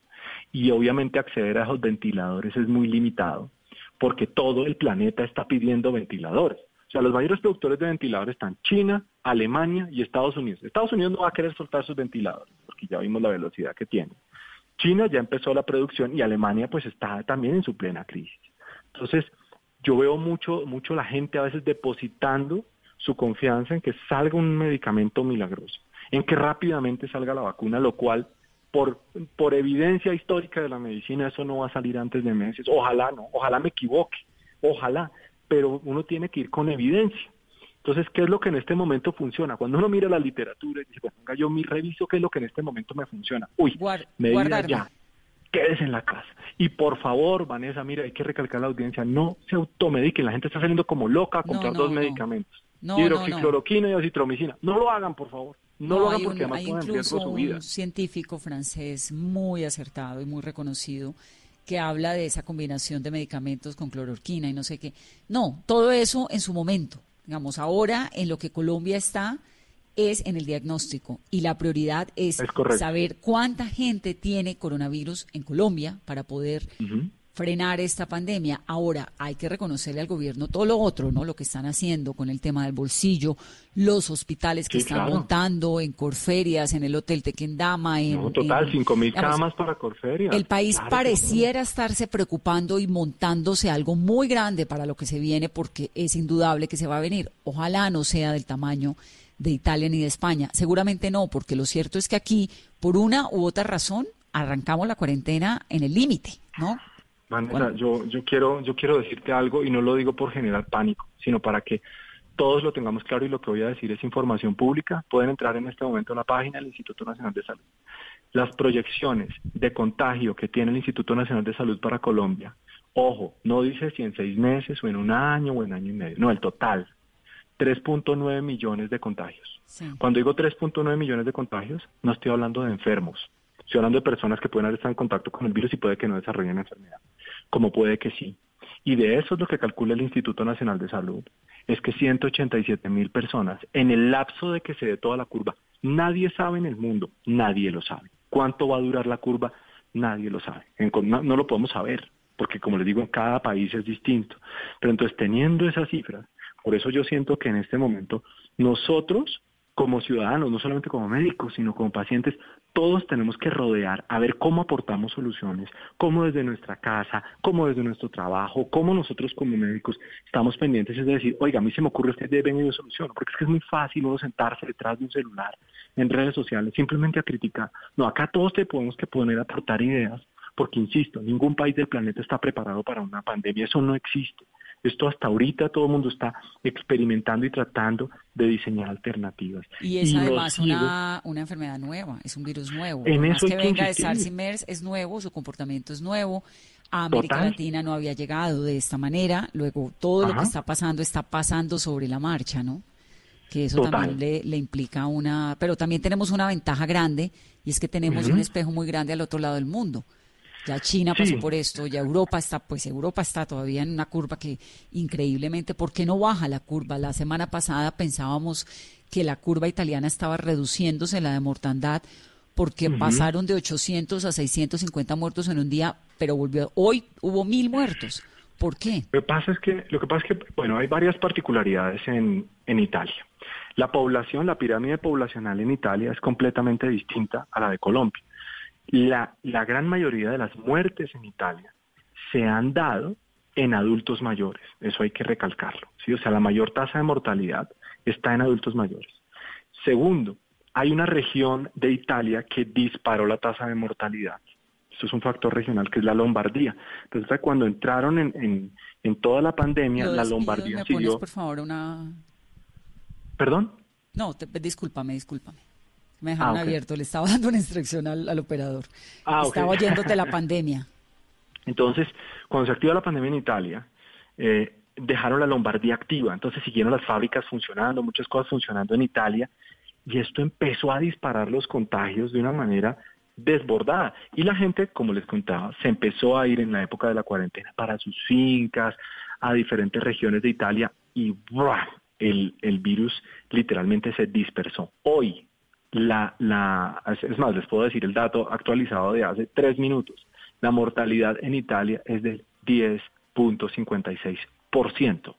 Y obviamente acceder a esos ventiladores es muy limitado porque todo el planeta está pidiendo ventiladores. O sea, los mayores productores de ventiladores están China, Alemania y Estados Unidos. Estados Unidos no va a querer soltar sus ventiladores, porque ya vimos la velocidad que tiene. China ya empezó la producción y Alemania pues está también en su plena crisis. Entonces, yo veo mucho, mucho la gente a veces depositando su confianza en que salga un medicamento milagroso, en que rápidamente salga la vacuna, lo cual por, por evidencia histórica de la medicina, eso no va a salir antes de meses. Ojalá no, ojalá me equivoque, ojalá, pero uno tiene que ir con evidencia. Entonces, ¿qué es lo que en este momento funciona? Cuando uno mira la literatura y dice, bueno, yo mi reviso qué es lo que en este momento me funciona. Uy, me ya, quédese en la casa. Y por favor, Vanessa, mira, hay que recalcar a la audiencia, no se automediquen, la gente está saliendo como loca a comprar dos medicamentos, hidroxicloroquina y acitromicina. No lo hagan, por favor. No, lo hagan porque además hay incluso un científico francés muy acertado y muy reconocido que habla de esa combinación de medicamentos con clororquina y no sé qué. No, todo eso en su momento. Digamos, ahora en lo que Colombia está es en el diagnóstico y la prioridad es, saber cuánta gente tiene coronavirus en Colombia para poder frenar esta pandemia. Ahora, hay que reconocerle al gobierno todo lo otro, ¿no? Lo que están haciendo con el tema del bolsillo, los hospitales que están montando en Corferias, en el Hotel Tequendama. En, no, total, cinco mil camas para Corferias. El país pareciera estarse preocupando y montándose algo muy grande para lo que se viene, porque es indudable que se va a venir. Ojalá no sea del tamaño de Italia ni de España. Seguramente no, porque lo cierto es que aquí, por una u otra razón, arrancamos la cuarentena en el límite, ¿no? Vanessa, yo, yo, quiero, yo quiero decirte algo y no lo digo por generar pánico, sino para que todos lo tengamos claro y lo que voy a decir es información pública. Pueden entrar en este momento a la página del Instituto Nacional de Salud. Las proyecciones de contagio que tiene el Instituto Nacional de Salud para Colombia, ojo, no dice si en seis meses o en un año o en año y medio, no, el total, 3.9 millones de contagios. Cuando digo 3.9 millones de contagios, no estoy hablando de enfermos. Estoy hablando de personas que pueden estar en contacto con el virus y puede que no desarrollen enfermedad, como puede que sí. Y de eso es lo que calcula el Instituto Nacional de Salud, es que 187 mil personas en el lapso de que se dé toda la curva, nadie sabe en el mundo, nadie lo sabe. ¿Cuánto va a durar la curva? Nadie lo sabe. No, no lo podemos saber, porque como les digo, en cada país es distinto. Pero entonces, teniendo esas cifras, por eso yo siento que en este momento nosotros como ciudadanos, no solamente como médicos, sino como pacientes, todos tenemos que rodear a ver cómo aportamos soluciones, cómo desde nuestra casa, cómo desde nuestro trabajo, cómo nosotros como médicos estamos pendientes es de decir, oiga, a mí se me ocurre este deben y yo solución, porque es que es muy fácil uno sentarse detrás de un celular en redes sociales simplemente a criticar. No, acá todos tenemos que poner a aportar ideas, porque insisto, ningún país del planeta está preparado para una pandemia, eso no existe. Esto hasta ahorita todo el mundo está experimentando y tratando de diseñar alternativas. Y es además una, una, enfermedad nueva, es un virus nuevo. En eso que venga de SARS y MERS es nuevo, su comportamiento es nuevo. A América Latina no había llegado de esta manera. Luego todo lo que está pasando está pasando sobre la marcha, ¿no? Que eso también le, implica una... Pero también tenemos una ventaja grande y es que tenemos un espejo muy grande al otro lado del mundo. Ya China pasó por esto, ya Europa está, pues Europa está todavía en una curva que increíblemente, ¿por qué no baja la curva? La semana pasada pensábamos que la curva italiana estaba reduciéndose la de mortandad porque pasaron de 800 a 650 muertos en un día, pero volvió hoy hubo mil muertos. ¿Por qué? Lo que pasa es que, lo que, pasa es que bueno, hay varias particularidades en, en Italia. La población, la pirámide poblacional en Italia es completamente distinta a la de Colombia. La, la gran mayoría de las muertes en Italia se han dado en adultos mayores, eso hay que recalcarlo, ¿sí? o sea, la mayor tasa de mortalidad está en adultos mayores. Segundo, hay una región de Italia que disparó la tasa de mortalidad. Eso es un factor regional que es la Lombardía. Entonces, cuando entraron en, en, toda la pandemia, la Lombardía ¿me siguió... por favor, una... ¿Perdón? No, te, discúlpame, discúlpame. Me dejaron ah, abierto, le estaba *laughs* dando una instrucción al, operador. Ah, estaba oyéndote la pandemia. *laughs* Entonces, cuando se activa la pandemia en Italia, eh, dejaron la Lombardía activa, entonces siguieron las fábricas funcionando, muchas cosas funcionando en Italia, y esto empezó a disparar los contagios de una manera desbordada. Y la gente, como les contaba, se empezó a ir en la época de la cuarentena para sus fincas, a diferentes regiones de Italia, y El, el virus literalmente se dispersó. Hoy, la, la, es más, les puedo decir el dato actualizado de hace tres minutos. La mortalidad en Italia es del 10.56%. O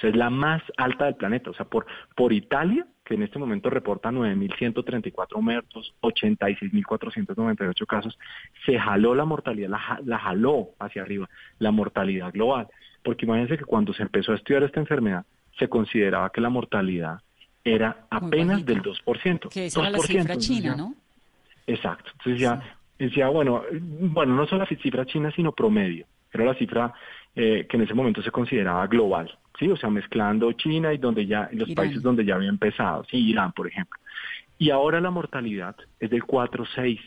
sea, es la más alta del planeta. O sea, por, por Italia, que en este momento reporta 9.134 muertos, 86.498 casos, se jaló la mortalidad, la, la jaló hacia arriba, la mortalidad global. Porque imagínense que cuando se empezó a estudiar esta enfermedad, se consideraba que la mortalidad era apenas del 2%. Que esa era la cifra china, ¿no? Exacto. Entonces ya decía, bueno, bueno, no solo la cifra china, sino promedio. Era la cifra eh, que en ese momento se consideraba global, ¿sí? O sea, mezclando China y donde ya, los países donde ya había empezado, sí, Irán, por ejemplo. Y ahora la mortalidad es del 4-6.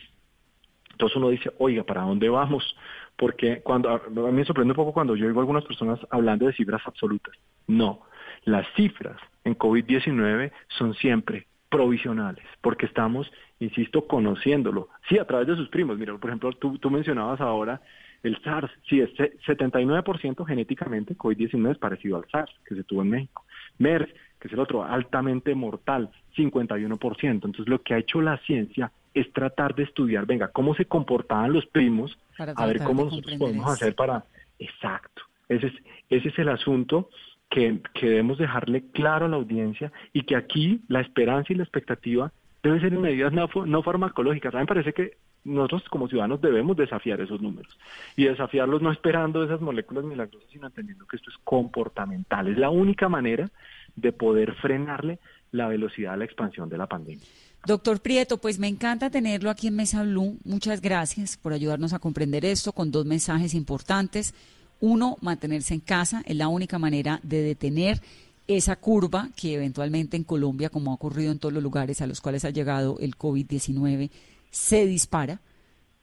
Entonces uno dice, oiga, ¿para dónde vamos? Porque cuando, a mí me sorprende un poco cuando yo oigo a algunas personas hablando de cifras absolutas. No, las cifras en COVID-19 son siempre provisionales, porque estamos, insisto, conociéndolo. Sí, a través de sus primos. Mira, por ejemplo, tú, tú mencionabas ahora el SARS. Sí, es 79% genéticamente COVID-19 es parecido al SARS que se tuvo en México. MERS, que es el otro, altamente mortal, 51%. Entonces, lo que ha hecho la ciencia es tratar de estudiar, venga, cómo se comportaban los primos, a ver cómo nosotros podemos hacer para... Exacto. Ese es, ese es el asunto que, debemos dejarle claro a la audiencia y que aquí la esperanza y la expectativa deben ser en medidas no, no farmacológicas. A mí me parece que nosotros como ciudadanos debemos desafiar esos números y desafiarlos no esperando esas moléculas milagrosas, sino entendiendo que esto es comportamental. Es la única manera de poder frenarle la velocidad de la expansión de la pandemia. Doctor Prieto, pues me encanta tenerlo aquí en Mesa Blue. Muchas gracias por ayudarnos a comprender esto con dos mensajes importantes. Uno, mantenerse en casa es la única manera de detener esa curva que eventualmente en Colombia, como ha ocurrido en todos los lugares a los cuales ha llegado el COVID-19, se dispara.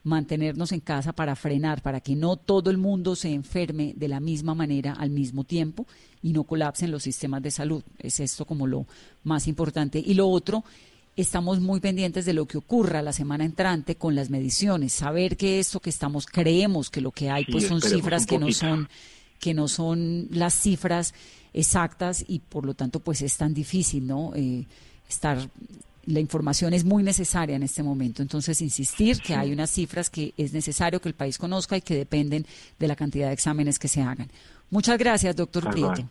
mantenernos en casa para frenar, para que no todo el mundo se enferme de la misma manera al mismo tiempo y no colapsen los sistemas de salud. Es esto como lo más importante. Y lo otro, estamos muy pendientes de lo que ocurra la semana entrante con las mediciones, saber que esto que estamos creemos que lo que hay pues son cifras que no son que no son las cifras exactas y por lo tanto pues es tan difícil, ¿no? Eh, estar la información es muy necesaria en este momento. Entonces, insistir que hay unas cifras que es necesario que el país conozca y que dependen de la cantidad de exámenes que se hagan. Muchas gracias, doctor Prieto.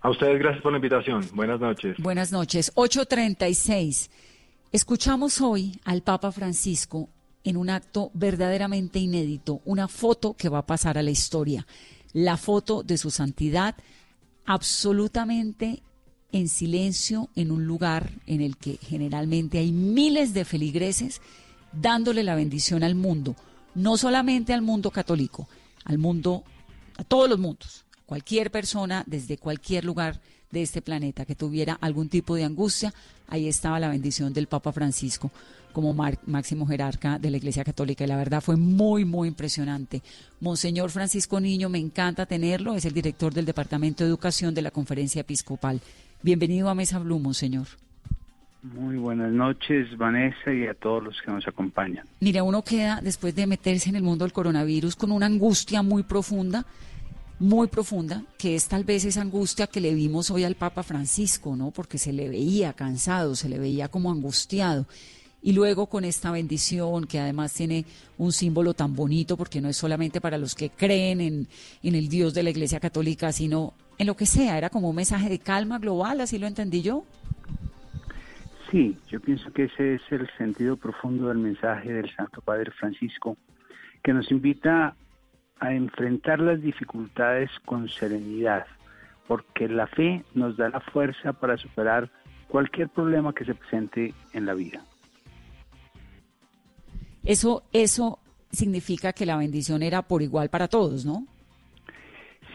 A ustedes gracias por la invitación. Buenas noches. Buenas noches. 836. Escuchamos hoy al Papa Francisco en un acto verdaderamente inédito, una foto que va a pasar a la historia, la foto de su santidad absolutamente en silencio en un lugar en el que generalmente hay miles de feligreses dándole la bendición al mundo, no solamente al mundo católico, al mundo, a todos los mundos, cualquier persona desde cualquier lugar de este planeta que tuviera algún tipo de angustia, ahí estaba la bendición del Papa Francisco como máximo jerarca de la Iglesia Católica y la verdad fue muy, muy impresionante. Monseñor Francisco Niño, me encanta tenerlo, es el director del Departamento de Educación de la Conferencia Episcopal. Bienvenido a Mesa Blue, Monseñor. Muy buenas noches, Vanessa, y a todos los que nos acompañan. Mira, uno queda, después de meterse en el mundo del coronavirus, con una angustia muy profunda, muy profunda, que es tal vez esa angustia que le vimos hoy al Papa Francisco, ¿no? Porque se le veía cansado, se le veía como angustiado. Y luego con esta bendición, que además tiene un símbolo tan bonito, porque no es solamente para los que creen en, en el Dios de la Iglesia Católica, sino en lo que sea, era como un mensaje de calma global, así lo entendí yo. Sí, yo pienso que ese es el sentido profundo del mensaje del Santo Padre Francisco, que nos invita a enfrentar las dificultades con serenidad, porque la fe nos da la fuerza para superar cualquier problema que se presente en la vida. Eso, eso significa que la bendición era por igual para todos, ¿no?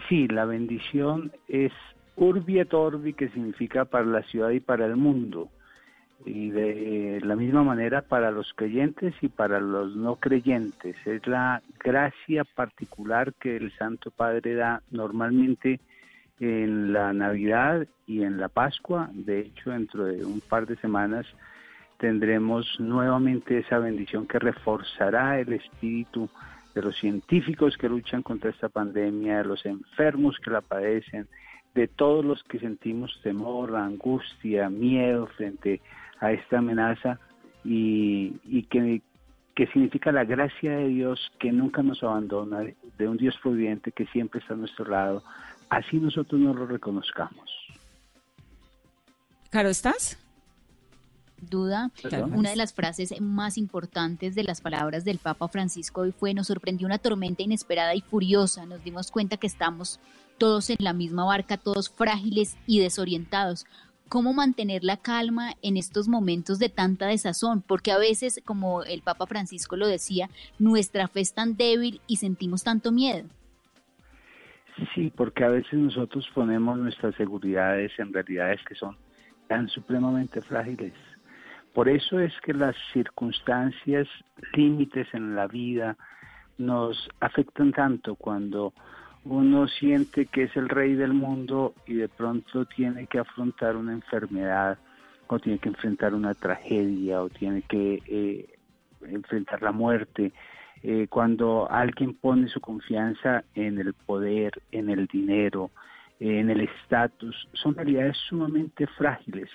Sí, la bendición es urbi et orbi, que significa para la ciudad y para el mundo. Y de la misma manera para los creyentes y para los no creyentes. Es la gracia particular que el Santo Padre da normalmente en la Navidad y en la Pascua. De hecho, dentro de un par de semanas tendremos nuevamente esa bendición que reforzará el espíritu de los científicos que luchan contra esta pandemia, de los enfermos que la padecen, de todos los que sentimos temor, angustia, miedo frente a esta amenaza y, que, que significa la gracia de Dios que nunca nos abandona, de un Dios providente que siempre está a nuestro lado, así nosotros no lo reconozcamos. Caro, ¿estás? duda, una de las frases más importantes de las palabras del Papa Francisco hoy fue, nos sorprendió una tormenta inesperada y furiosa, nos dimos cuenta que estamos todos en la misma barca, todos frágiles y desorientados. ¿Cómo mantener la calma en estos momentos de tanta desazón? Porque a veces, como el Papa Francisco lo decía, nuestra fe es tan débil y sentimos tanto miedo. Sí, porque a veces nosotros ponemos nuestras seguridades en realidades que son tan supremamente frágiles. Por eso es que las circunstancias límites en la vida nos afectan tanto cuando uno siente que es el rey del mundo y de pronto tiene que afrontar una enfermedad o tiene que enfrentar una tragedia o tiene que eh, enfrentar la muerte. Eh, cuando alguien pone su confianza en el poder, en el dinero, en el estatus, son realidades sumamente frágiles.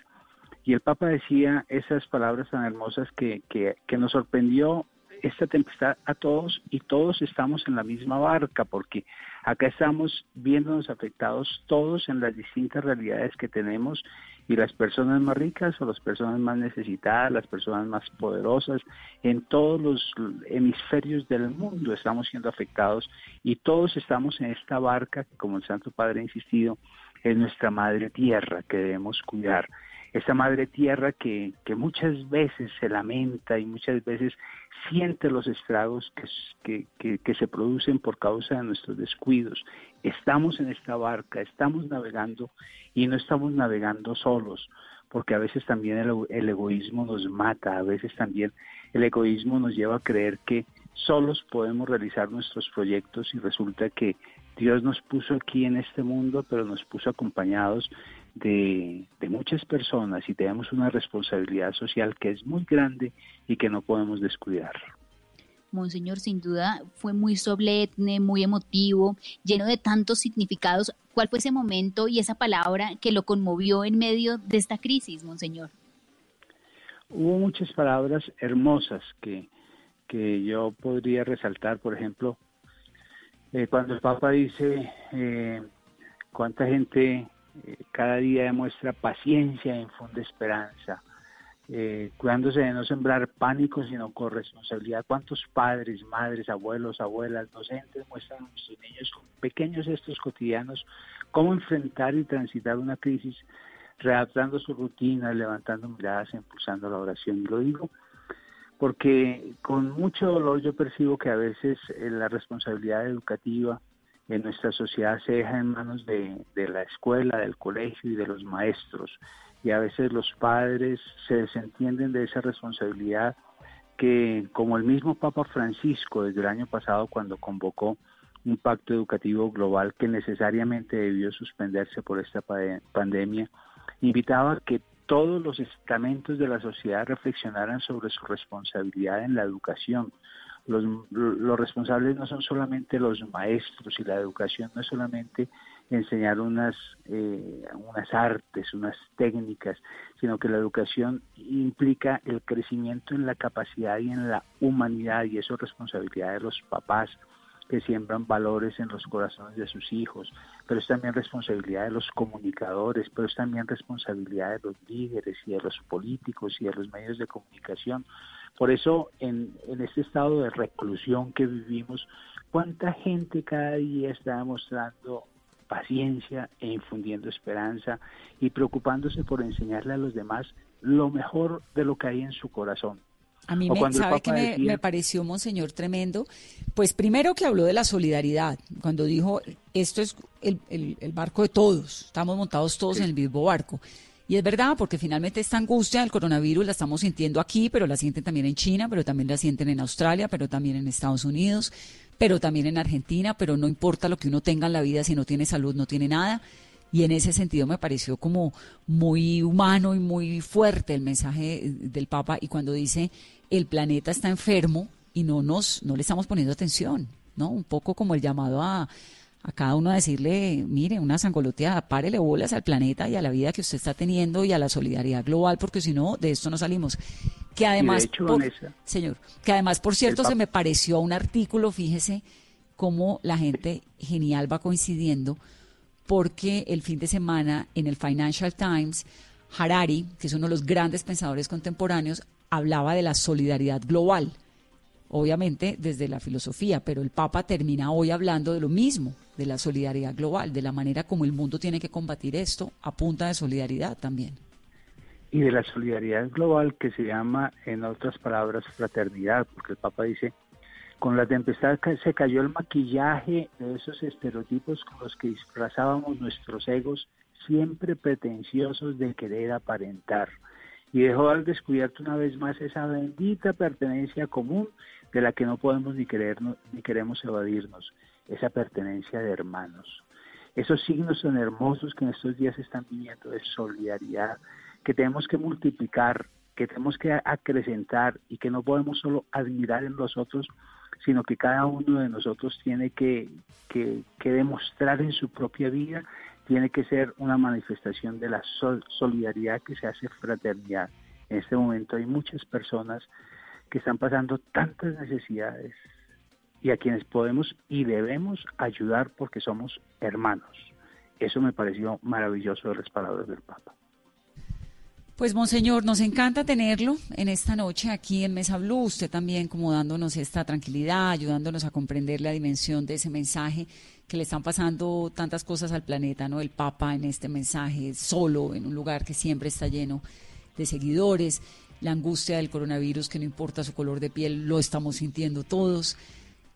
Y el Papa decía esas palabras tan hermosas que, que, que nos sorprendió esta tempestad a todos y todos estamos en la misma barca porque acá estamos viéndonos afectados todos en las distintas realidades que tenemos y las personas más ricas o las personas más necesitadas, las personas más poderosas, en todos los hemisferios del mundo estamos siendo afectados y todos estamos en esta barca que como el Santo Padre ha insistido es nuestra madre tierra que debemos cuidar esa madre tierra que, que, muchas veces se lamenta y muchas veces siente los estragos que, que, que, se producen por causa de nuestros descuidos. Estamos en esta barca, estamos navegando y no estamos navegando solos, porque a veces también el, egoísmo nos mata, a veces también el egoísmo nos lleva a creer que solos podemos realizar nuestros proyectos y resulta que Dios nos puso aquí en este mundo, pero nos puso acompañados de, de, muchas personas y tenemos una responsabilidad social que es muy grande y que no podemos descuidar. Monseñor, sin duda fue muy solemne, muy emotivo, lleno de tantos significados. ¿Cuál fue ese momento y esa palabra que lo conmovió en medio de esta crisis, Monseñor? Hubo muchas palabras hermosas que, que yo podría resaltar, por ejemplo, eh, cuando el Papa dice eh, cuánta gente eh, cada día demuestra paciencia e infunde esperanza eh, cuidándose de no sembrar pánico, sino con responsabilidad. ¿Cuántos padres, madres, abuelos, abuelas, docentes muestran a nuestros niños con pequeños gestos cotidianos cómo enfrentar y transitar una crisis, readaptando sus rutinas, levantando miradas, impulsando la oración? Y lo digo porque con mucho dolor yo percibo que a veces eh, la responsabilidad educativa en nuestra sociedad se deja en manos de, de la escuela, del colegio y de los maestros y a veces los padres se desentienden de esa responsabilidad que, como el mismo Papa Francisco desde el año pasado cuando convocó un pacto educativo global que necesariamente debió suspenderse por esta pandemia, invitaba a que todos los estamentos de la sociedad reflexionaran sobre su responsabilidad en la educación. Los, los responsables no son solamente los maestros y la educación no es solamente enseñar unas, eh, unas artes, unas técnicas, sino que la educación implica el crecimiento en la capacidad y en la humanidad y eso es responsabilidad de los papás que siembran valores en los corazones de sus hijos, pero es también responsabilidad de los comunicadores, pero es también responsabilidad de los líderes y de los políticos y de los medios de comunicación. Por eso, en, en este estado de reclusión que vivimos, ¿cuánta gente cada día está demostrando paciencia e infundiendo esperanza y preocupándose por enseñarle a los demás lo mejor de lo que hay en su corazón. A mí me, sabe que me, pareció, Monseñor, tremendo. Pues primero que habló de la solidaridad, cuando dijo, esto es el, barco de todos, estamos montados todos en el mismo barco. Y es verdad, porque finalmente esta angustia del coronavirus la estamos sintiendo aquí, pero la sienten también en China, pero también la sienten en Australia, pero también en Estados Unidos, pero también en Argentina, pero no importa lo que uno tenga en la vida, si no tiene salud, no tiene nada. Y en ese sentido me pareció como muy humano y muy fuerte el mensaje del Papa. Y cuando dice el planeta está enfermo y no nos, no le estamos poniendo atención, ¿no? Un poco como el llamado a, a cada uno a decirle, mire, una sangoloteada, párele bolas al planeta y a la vida que usted está teniendo y a la solidaridad global, porque si no, de esto no salimos. Que además, señor, que además, por cierto, se me pareció un artículo, fíjese cómo la gente genial va coincidiendo, porque el fin de semana en el Financial Times, Harari, que es uno de los grandes pensadores contemporáneos, hablaba de la solidaridad global, obviamente desde la filosofía, pero el Papa termina hoy hablando de lo mismo, de la solidaridad global, de la manera como el mundo tiene que combatir esto a punta de solidaridad también. Y de la solidaridad global que se llama, en otras palabras, fraternidad, porque el Papa dice, con la tempestad se cayó el maquillaje de esos estereotipos con los que disfrazábamos nuestros egos, siempre pretenciosos de querer aparentar, y dejó al descubierto una vez más esa bendita pertenencia común de la que no podemos ni, querernos, ni queremos evadirnos, esa pertenencia de hermanos. Esos signos tan hermosos que en estos días están viviendo de solidaridad, que tenemos que multiplicar, que tenemos que acrecentar y que no podemos solo admirar en los otros, sino que cada uno de nosotros tiene que, que, demostrar en su propia vida, tiene que ser una manifestación de la solidaridad que se hace fraternidad. En este momento hay muchas personas que están pasando tantas necesidades y a quienes podemos y debemos ayudar porque somos hermanos. Eso me pareció maravilloso de las palabras del Papa. Pues, Monseñor, nos encanta tenerlo en esta noche aquí en Mesa Blue. Usted también como dándonos esta tranquilidad, ayudándonos a comprender la dimensión de ese mensaje que le están pasando tantas cosas al planeta, ¿no? El Papa en este mensaje, solo, en un lugar que siempre está lleno de seguidores, la angustia del coronavirus, que no importa su color de piel, lo estamos sintiendo todos.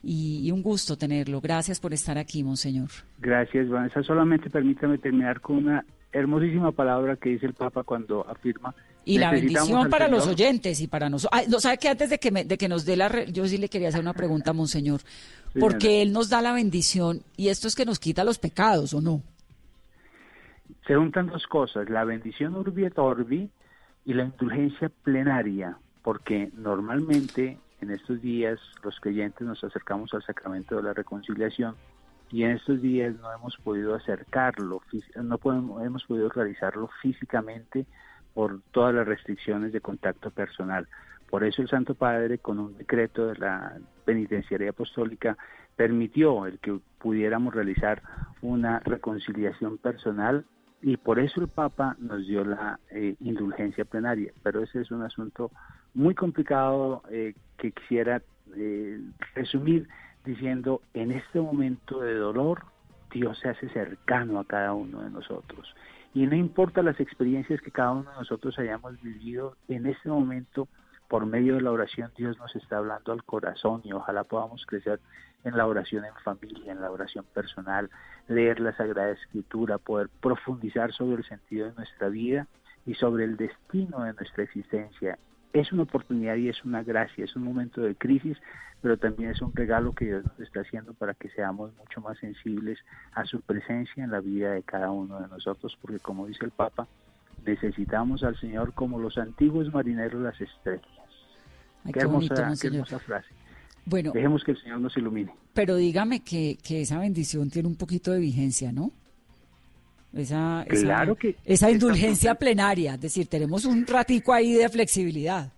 Y, y un gusto tenerlo. Gracias por estar aquí, Monseñor. Gracias, Vanessa. Solamente permítame terminar con una hermosísima palabra que dice el Papa cuando afirma. Y la bendición para los oyentes y para nosotros. ¿Sabe que antes de que, de que nos dé la... yo sí le quería hacer una pregunta, Monseñor. porque Él nos da la bendición y esto es que nos quita los pecados, ¿o no? Se juntan dos cosas, la bendición urbi et orbi y la indulgencia plenaria, porque normalmente en estos días los creyentes nos acercamos al sacramento de la reconciliación y en estos días no hemos podido acercarlo, no podemos, hemos podido realizarlo físicamente por todas las restricciones de contacto personal. Por eso el Santo Padre, con un decreto de la penitenciaria apostólica, permitió el que pudiéramos realizar una reconciliación personal y por eso el Papa nos dio la eh, indulgencia plenaria. Pero ese es un asunto muy complicado eh, que quisiera eh, resumir diciendo, en este momento de dolor, Dios se hace cercano a cada uno de nosotros. Y no importa las experiencias que cada uno de nosotros hayamos vivido, en este momento, por medio de la oración, Dios nos está hablando al corazón y ojalá podamos crecer en la oración en familia, en la oración personal, leer la Sagrada Escritura, poder profundizar sobre el sentido de nuestra vida y sobre el destino de nuestra existencia es una oportunidad y es una gracia, es un momento de crisis, pero también es un regalo que Dios nos está haciendo para que seamos mucho más sensibles a su presencia en la vida de cada uno de nosotros, porque como dice el Papa, necesitamos al Señor como los antiguos marineros las estrellas. qué, hermosa, frase. Bueno, dejemos que el Señor nos ilumine. Pero dígame que, que esa bendición tiene un poquito de vigencia, ¿no? Esa, claro que esa indulgencia plenaria, es decir, tenemos un ratico ahí de flexibilidad.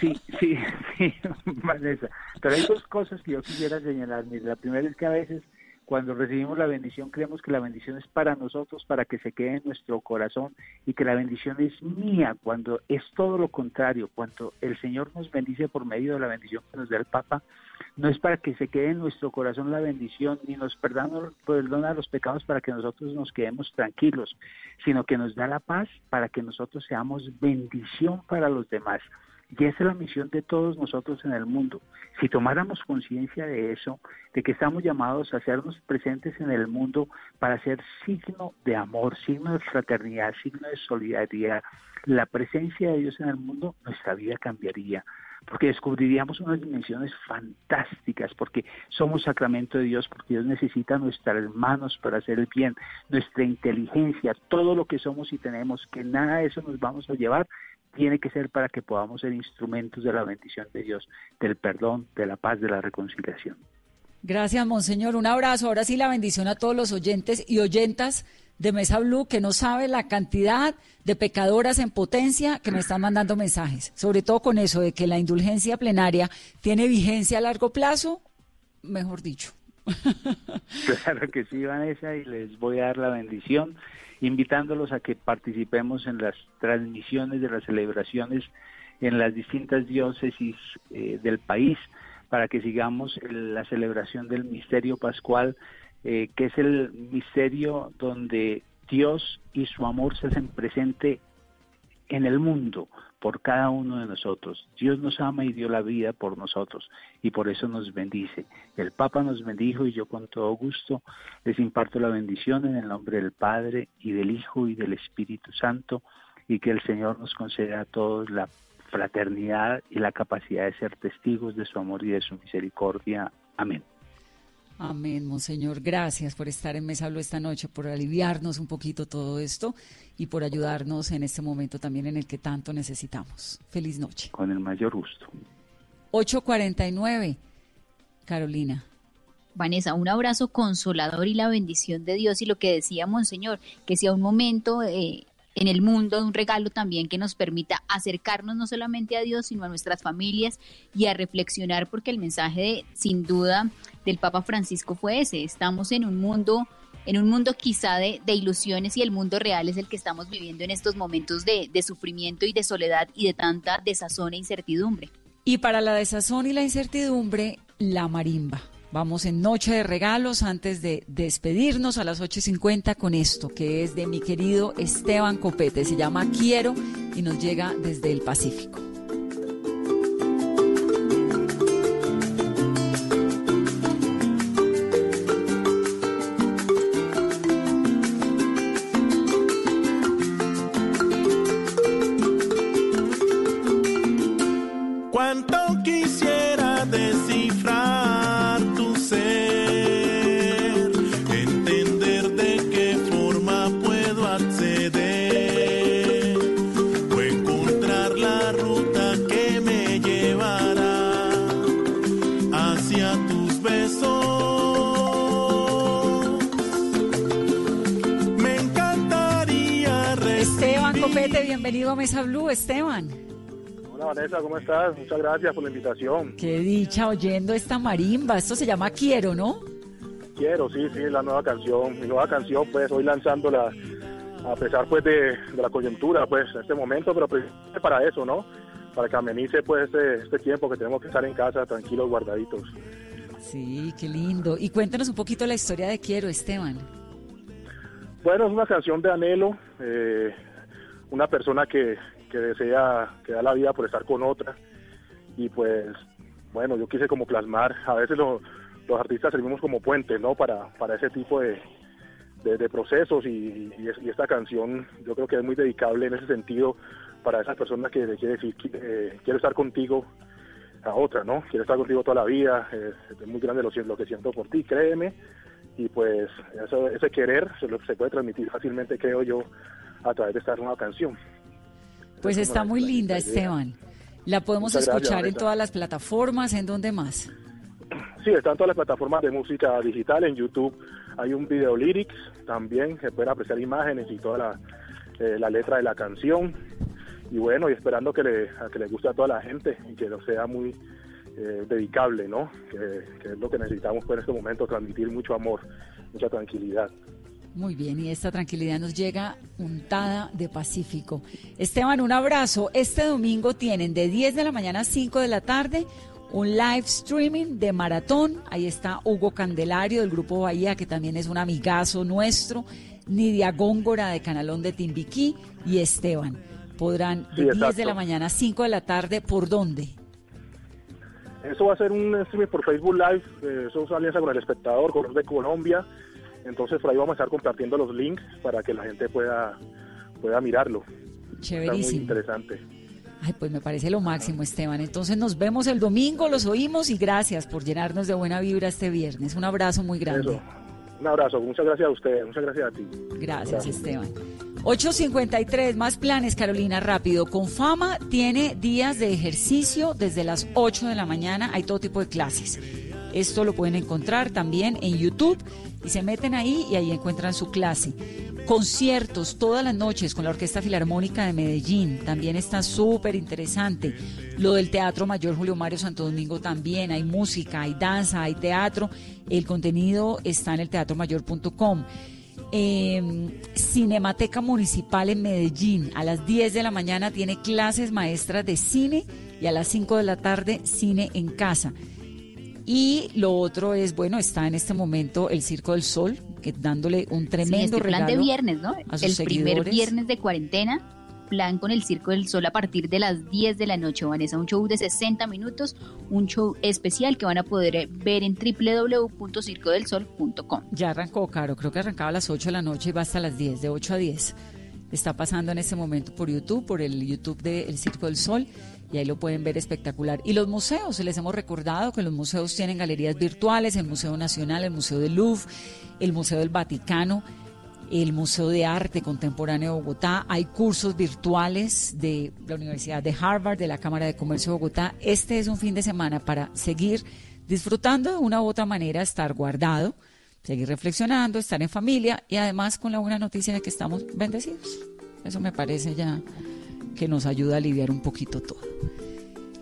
Sí, sí, *laughs* sí, Vanessa. Pero hay dos cosas que yo quisiera señalar. La primera es que a veces cuando recibimos la bendición creemos que la bendición es para nosotros, para que se quede en nuestro corazón y que la bendición es mía, cuando es todo lo contrario, cuando el Señor nos bendice por medio de la bendición que nos da el Papa, no es para que se quede en nuestro corazón la bendición, ni nos perdona, los pecados para que nosotros nos quedemos tranquilos, sino que nos da la paz para que nosotros seamos bendición para los demás. Y esa es la misión de todos nosotros en el mundo. Si tomáramos conciencia de eso, de que estamos llamados a hacernos presentes en el mundo para ser signo de amor, signo de fraternidad, signo de solidaridad, la presencia de Dios en el mundo, nuestra vida cambiaría porque descubriríamos unas dimensiones fantásticas, porque somos sacramento de Dios, porque Dios necesita nuestras manos para hacer el bien, nuestra inteligencia, todo lo que somos y tenemos, que nada de eso nos vamos a llevar tiene que ser para que podamos ser instrumentos de la bendición de Dios, del perdón, de la paz, de la reconciliación. Gracias, Monseñor. Un abrazo. Ahora sí, la bendición a todos los oyentes y oyentas de Mesa Blue que no sabe la cantidad de pecadoras en potencia que me están mandando mensajes. Sobre todo con eso de que la indulgencia plenaria tiene vigencia a largo plazo, mejor dicho. *laughs* Claro que sí, Vanessa, y les voy a dar la bendición invitándolos a que participemos en las transmisiones de las celebraciones en las distintas diócesis eh, del país para que sigamos la celebración del misterio pascual, eh, que es el misterio donde Dios y su amor se hacen presente en el mundo por cada uno de nosotros. Dios nos ama y dio la vida por nosotros y por eso nos bendice. El Papa nos bendijo y yo con todo gusto les imparto la bendición en el nombre del Padre y del Hijo y del Espíritu Santo y que el Señor nos conceda a todos la fraternidad y la capacidad de ser testigos de su amor y de su misericordia. Amén. Amén, Monseñor. Gracias por estar en Mesa Hablo esta noche, por aliviarnos un poquito todo esto y por ayudarnos en este momento también en el que tanto necesitamos. Feliz noche. Con el mayor gusto. 849. Carolina. Vanessa, un abrazo consolador y la bendición de Dios y lo que decía Monseñor, que sea un momento eh, en el mundo, un regalo también que nos permita acercarnos no solamente a Dios, sino a nuestras familias y a reflexionar, porque el mensaje sin duda del Papa Francisco fue ese, estamos en un mundo en un mundo quizá de, ilusiones y el mundo real es el que estamos viviendo en estos momentos de, de sufrimiento y de soledad y de tanta desazón e incertidumbre. Y para la desazón y la incertidumbre, la marimba. Vamos en Noche de Regalos antes de despedirnos a las 8.50 con esto, que es de mi querido Esteban Copete. Se llama Quiero y nos llega desde el Pacífico. Bienvenido a Mesa Blue, Esteban. Hola Vanessa, ¿cómo estás? Muchas gracias por la invitación. Qué dicha oyendo esta marimba. Esto se llama Quiero, ¿no? Quiero, sí, sí, la nueva canción. Mi nueva canción, pues hoy lanzándola a pesar pues de, la coyuntura, pues en este momento, pero para eso, ¿no? Para que amenice pues este, este tiempo que tenemos que estar en casa tranquilos, guardaditos. Sí, qué lindo. Y cuéntanos un poquito la historia de Quiero, Esteban. Bueno, es una canción de anhelo. Eh, una persona que, que desea, que da la vida por estar con otra. Y pues, bueno, yo quise como plasmar, a veces los artistas servimos como puentes, ¿no? Para, para ese tipo de, de, procesos y, y, esta canción yo creo que es muy dedicable en ese sentido para esa persona que le quiere decir, eh, quiero estar contigo a otra, ¿no? Quiero estar contigo toda la vida, es muy grande lo, lo que siento por ti, créeme, y pues eso, ese querer se, se puede transmitir fácilmente, creo yo, a través de esta nueva canción. Pues está muy linda, Esteban. La podemos escuchar en todas las plataformas, ¿en dónde más? Sí, está en todas las plataformas de música digital, en YouTube hay un video lyrics también, se pueden apreciar imágenes y toda la, eh, la letra de la canción. Y bueno, y esperando que le, a que le guste a toda la gente y que lo sea muy eh, dedicable, ¿no? Que, que, es lo que necesitamos pues, en este momento, transmitir mucho amor, mucha tranquilidad. Muy bien, y esta tranquilidad nos llega untada de Pacífico. Esteban, un abrazo. Este domingo tienen de 10 de la mañana a 5 de la tarde un live streaming de maratón. Ahí está Hugo Candelario del Grupo Bahía, que también es un amigazo nuestro, Nidia Góngora de Canalón de Timbiquí y Esteban. Podrán de 10 de la mañana a 5 de la tarde, ¿por dónde? Eso va a ser un streaming por Facebook Live, eh, eso es alianza con el espectador, con los de Colombia. Entonces por ahí vamos a estar compartiendo los links para que la gente pueda, pueda mirarlo. Chéverísimo. Está muy interesante. Ay, pues me parece lo máximo, Esteban. Entonces nos vemos el domingo, los oímos y gracias por llenarnos de buena vibra este viernes. Un abrazo muy grande. Un abrazo, muchas gracias a usted, muchas gracias a ti. Gracias, Esteban. 8.53, más planes, Carolina, rápido. Con fama tiene días de ejercicio desde las 8 de la mañana, hay todo tipo de clases. Esto lo pueden encontrar también en YouTube y se meten ahí y ahí encuentran su clase. Conciertos todas las noches con la Orquesta Filarmónica de Medellín, también está súper interesante. Lo del Teatro Mayor Julio Mario Santo Domingo también, hay música, hay danza, hay teatro. El contenido está en el teatromayor.com. Em, Cinemateca Municipal en Medellín. A las 10 de la mañana tiene clases maestras de cine y a las 5 de la tarde cine en casa. Y lo otro es, bueno, está en este momento el Circo del Sol, que dándole un tremendo sí, plan de viernes, ¿no? el primer viernes de cuarentena, plan con el Circo del Sol a partir de las 10 de la noche, Vanessa. Un show de 60 minutos, un show especial que van a poder ver en www.circodelsol.com. Ya arrancó, Caro, creo que arrancaba a las 8 de la noche y va hasta las 10, de 8 a 10. Está pasando en este momento por YouTube, por el YouTube del Circo del Sol y ahí lo pueden ver espectacular. Y los museos, les hemos recordado que los museos tienen galerías virtuales, el Museo Nacional, el Museo del Louvre, el Museo del Vaticano, el Museo de Arte Contemporáneo de Bogotá, hay cursos virtuales de la Universidad de Harvard, de la Cámara de Comercio de Bogotá. Este es un fin de semana para seguir disfrutando de una u otra manera, estar guardado, seguir reflexionando, estar en familia y además con la buena noticia de que estamos bendecidos. Eso me parece ya que nos ayuda a aliviar un poquito todo.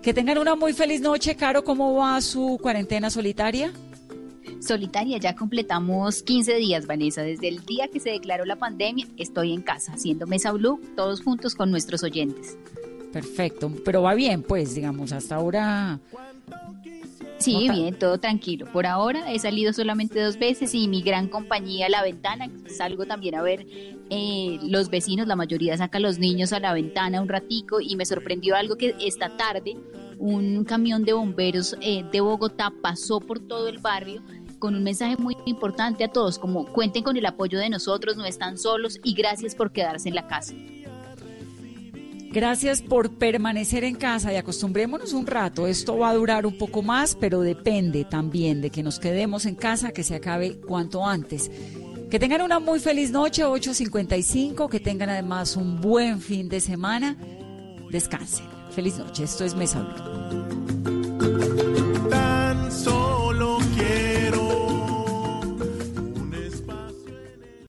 Que tengan una muy feliz noche, Caro. ¿Cómo va su cuarentena solitaria? Solitaria, ya completamos 15 días, Vanessa. Desde el día que se declaró la pandemia, estoy en casa, haciendo Mesa Blue, todos juntos con nuestros oyentes. Perfecto, pero va bien, pues, digamos, hasta ahora Sí, bien, todo tranquilo. Por ahora he salido solamente dos veces y mi gran compañía La Ventana, salgo también a ver eh, los vecinos, la mayoría saca a los niños a la ventana un ratico y me sorprendió algo que esta tarde un camión de bomberos eh, de Bogotá pasó por todo el barrio con un mensaje muy importante a todos, como cuenten con el apoyo de nosotros, no están solos y gracias por quedarse en la casa. Gracias por permanecer en casa y acostumbrémonos un rato. Esto va a durar un poco más, pero depende también de que nos quedemos en casa, que se acabe cuanto antes. Que tengan una muy feliz noche, 8.55, que tengan además un buen fin de semana. Descansen. Feliz noche. Esto es Mesa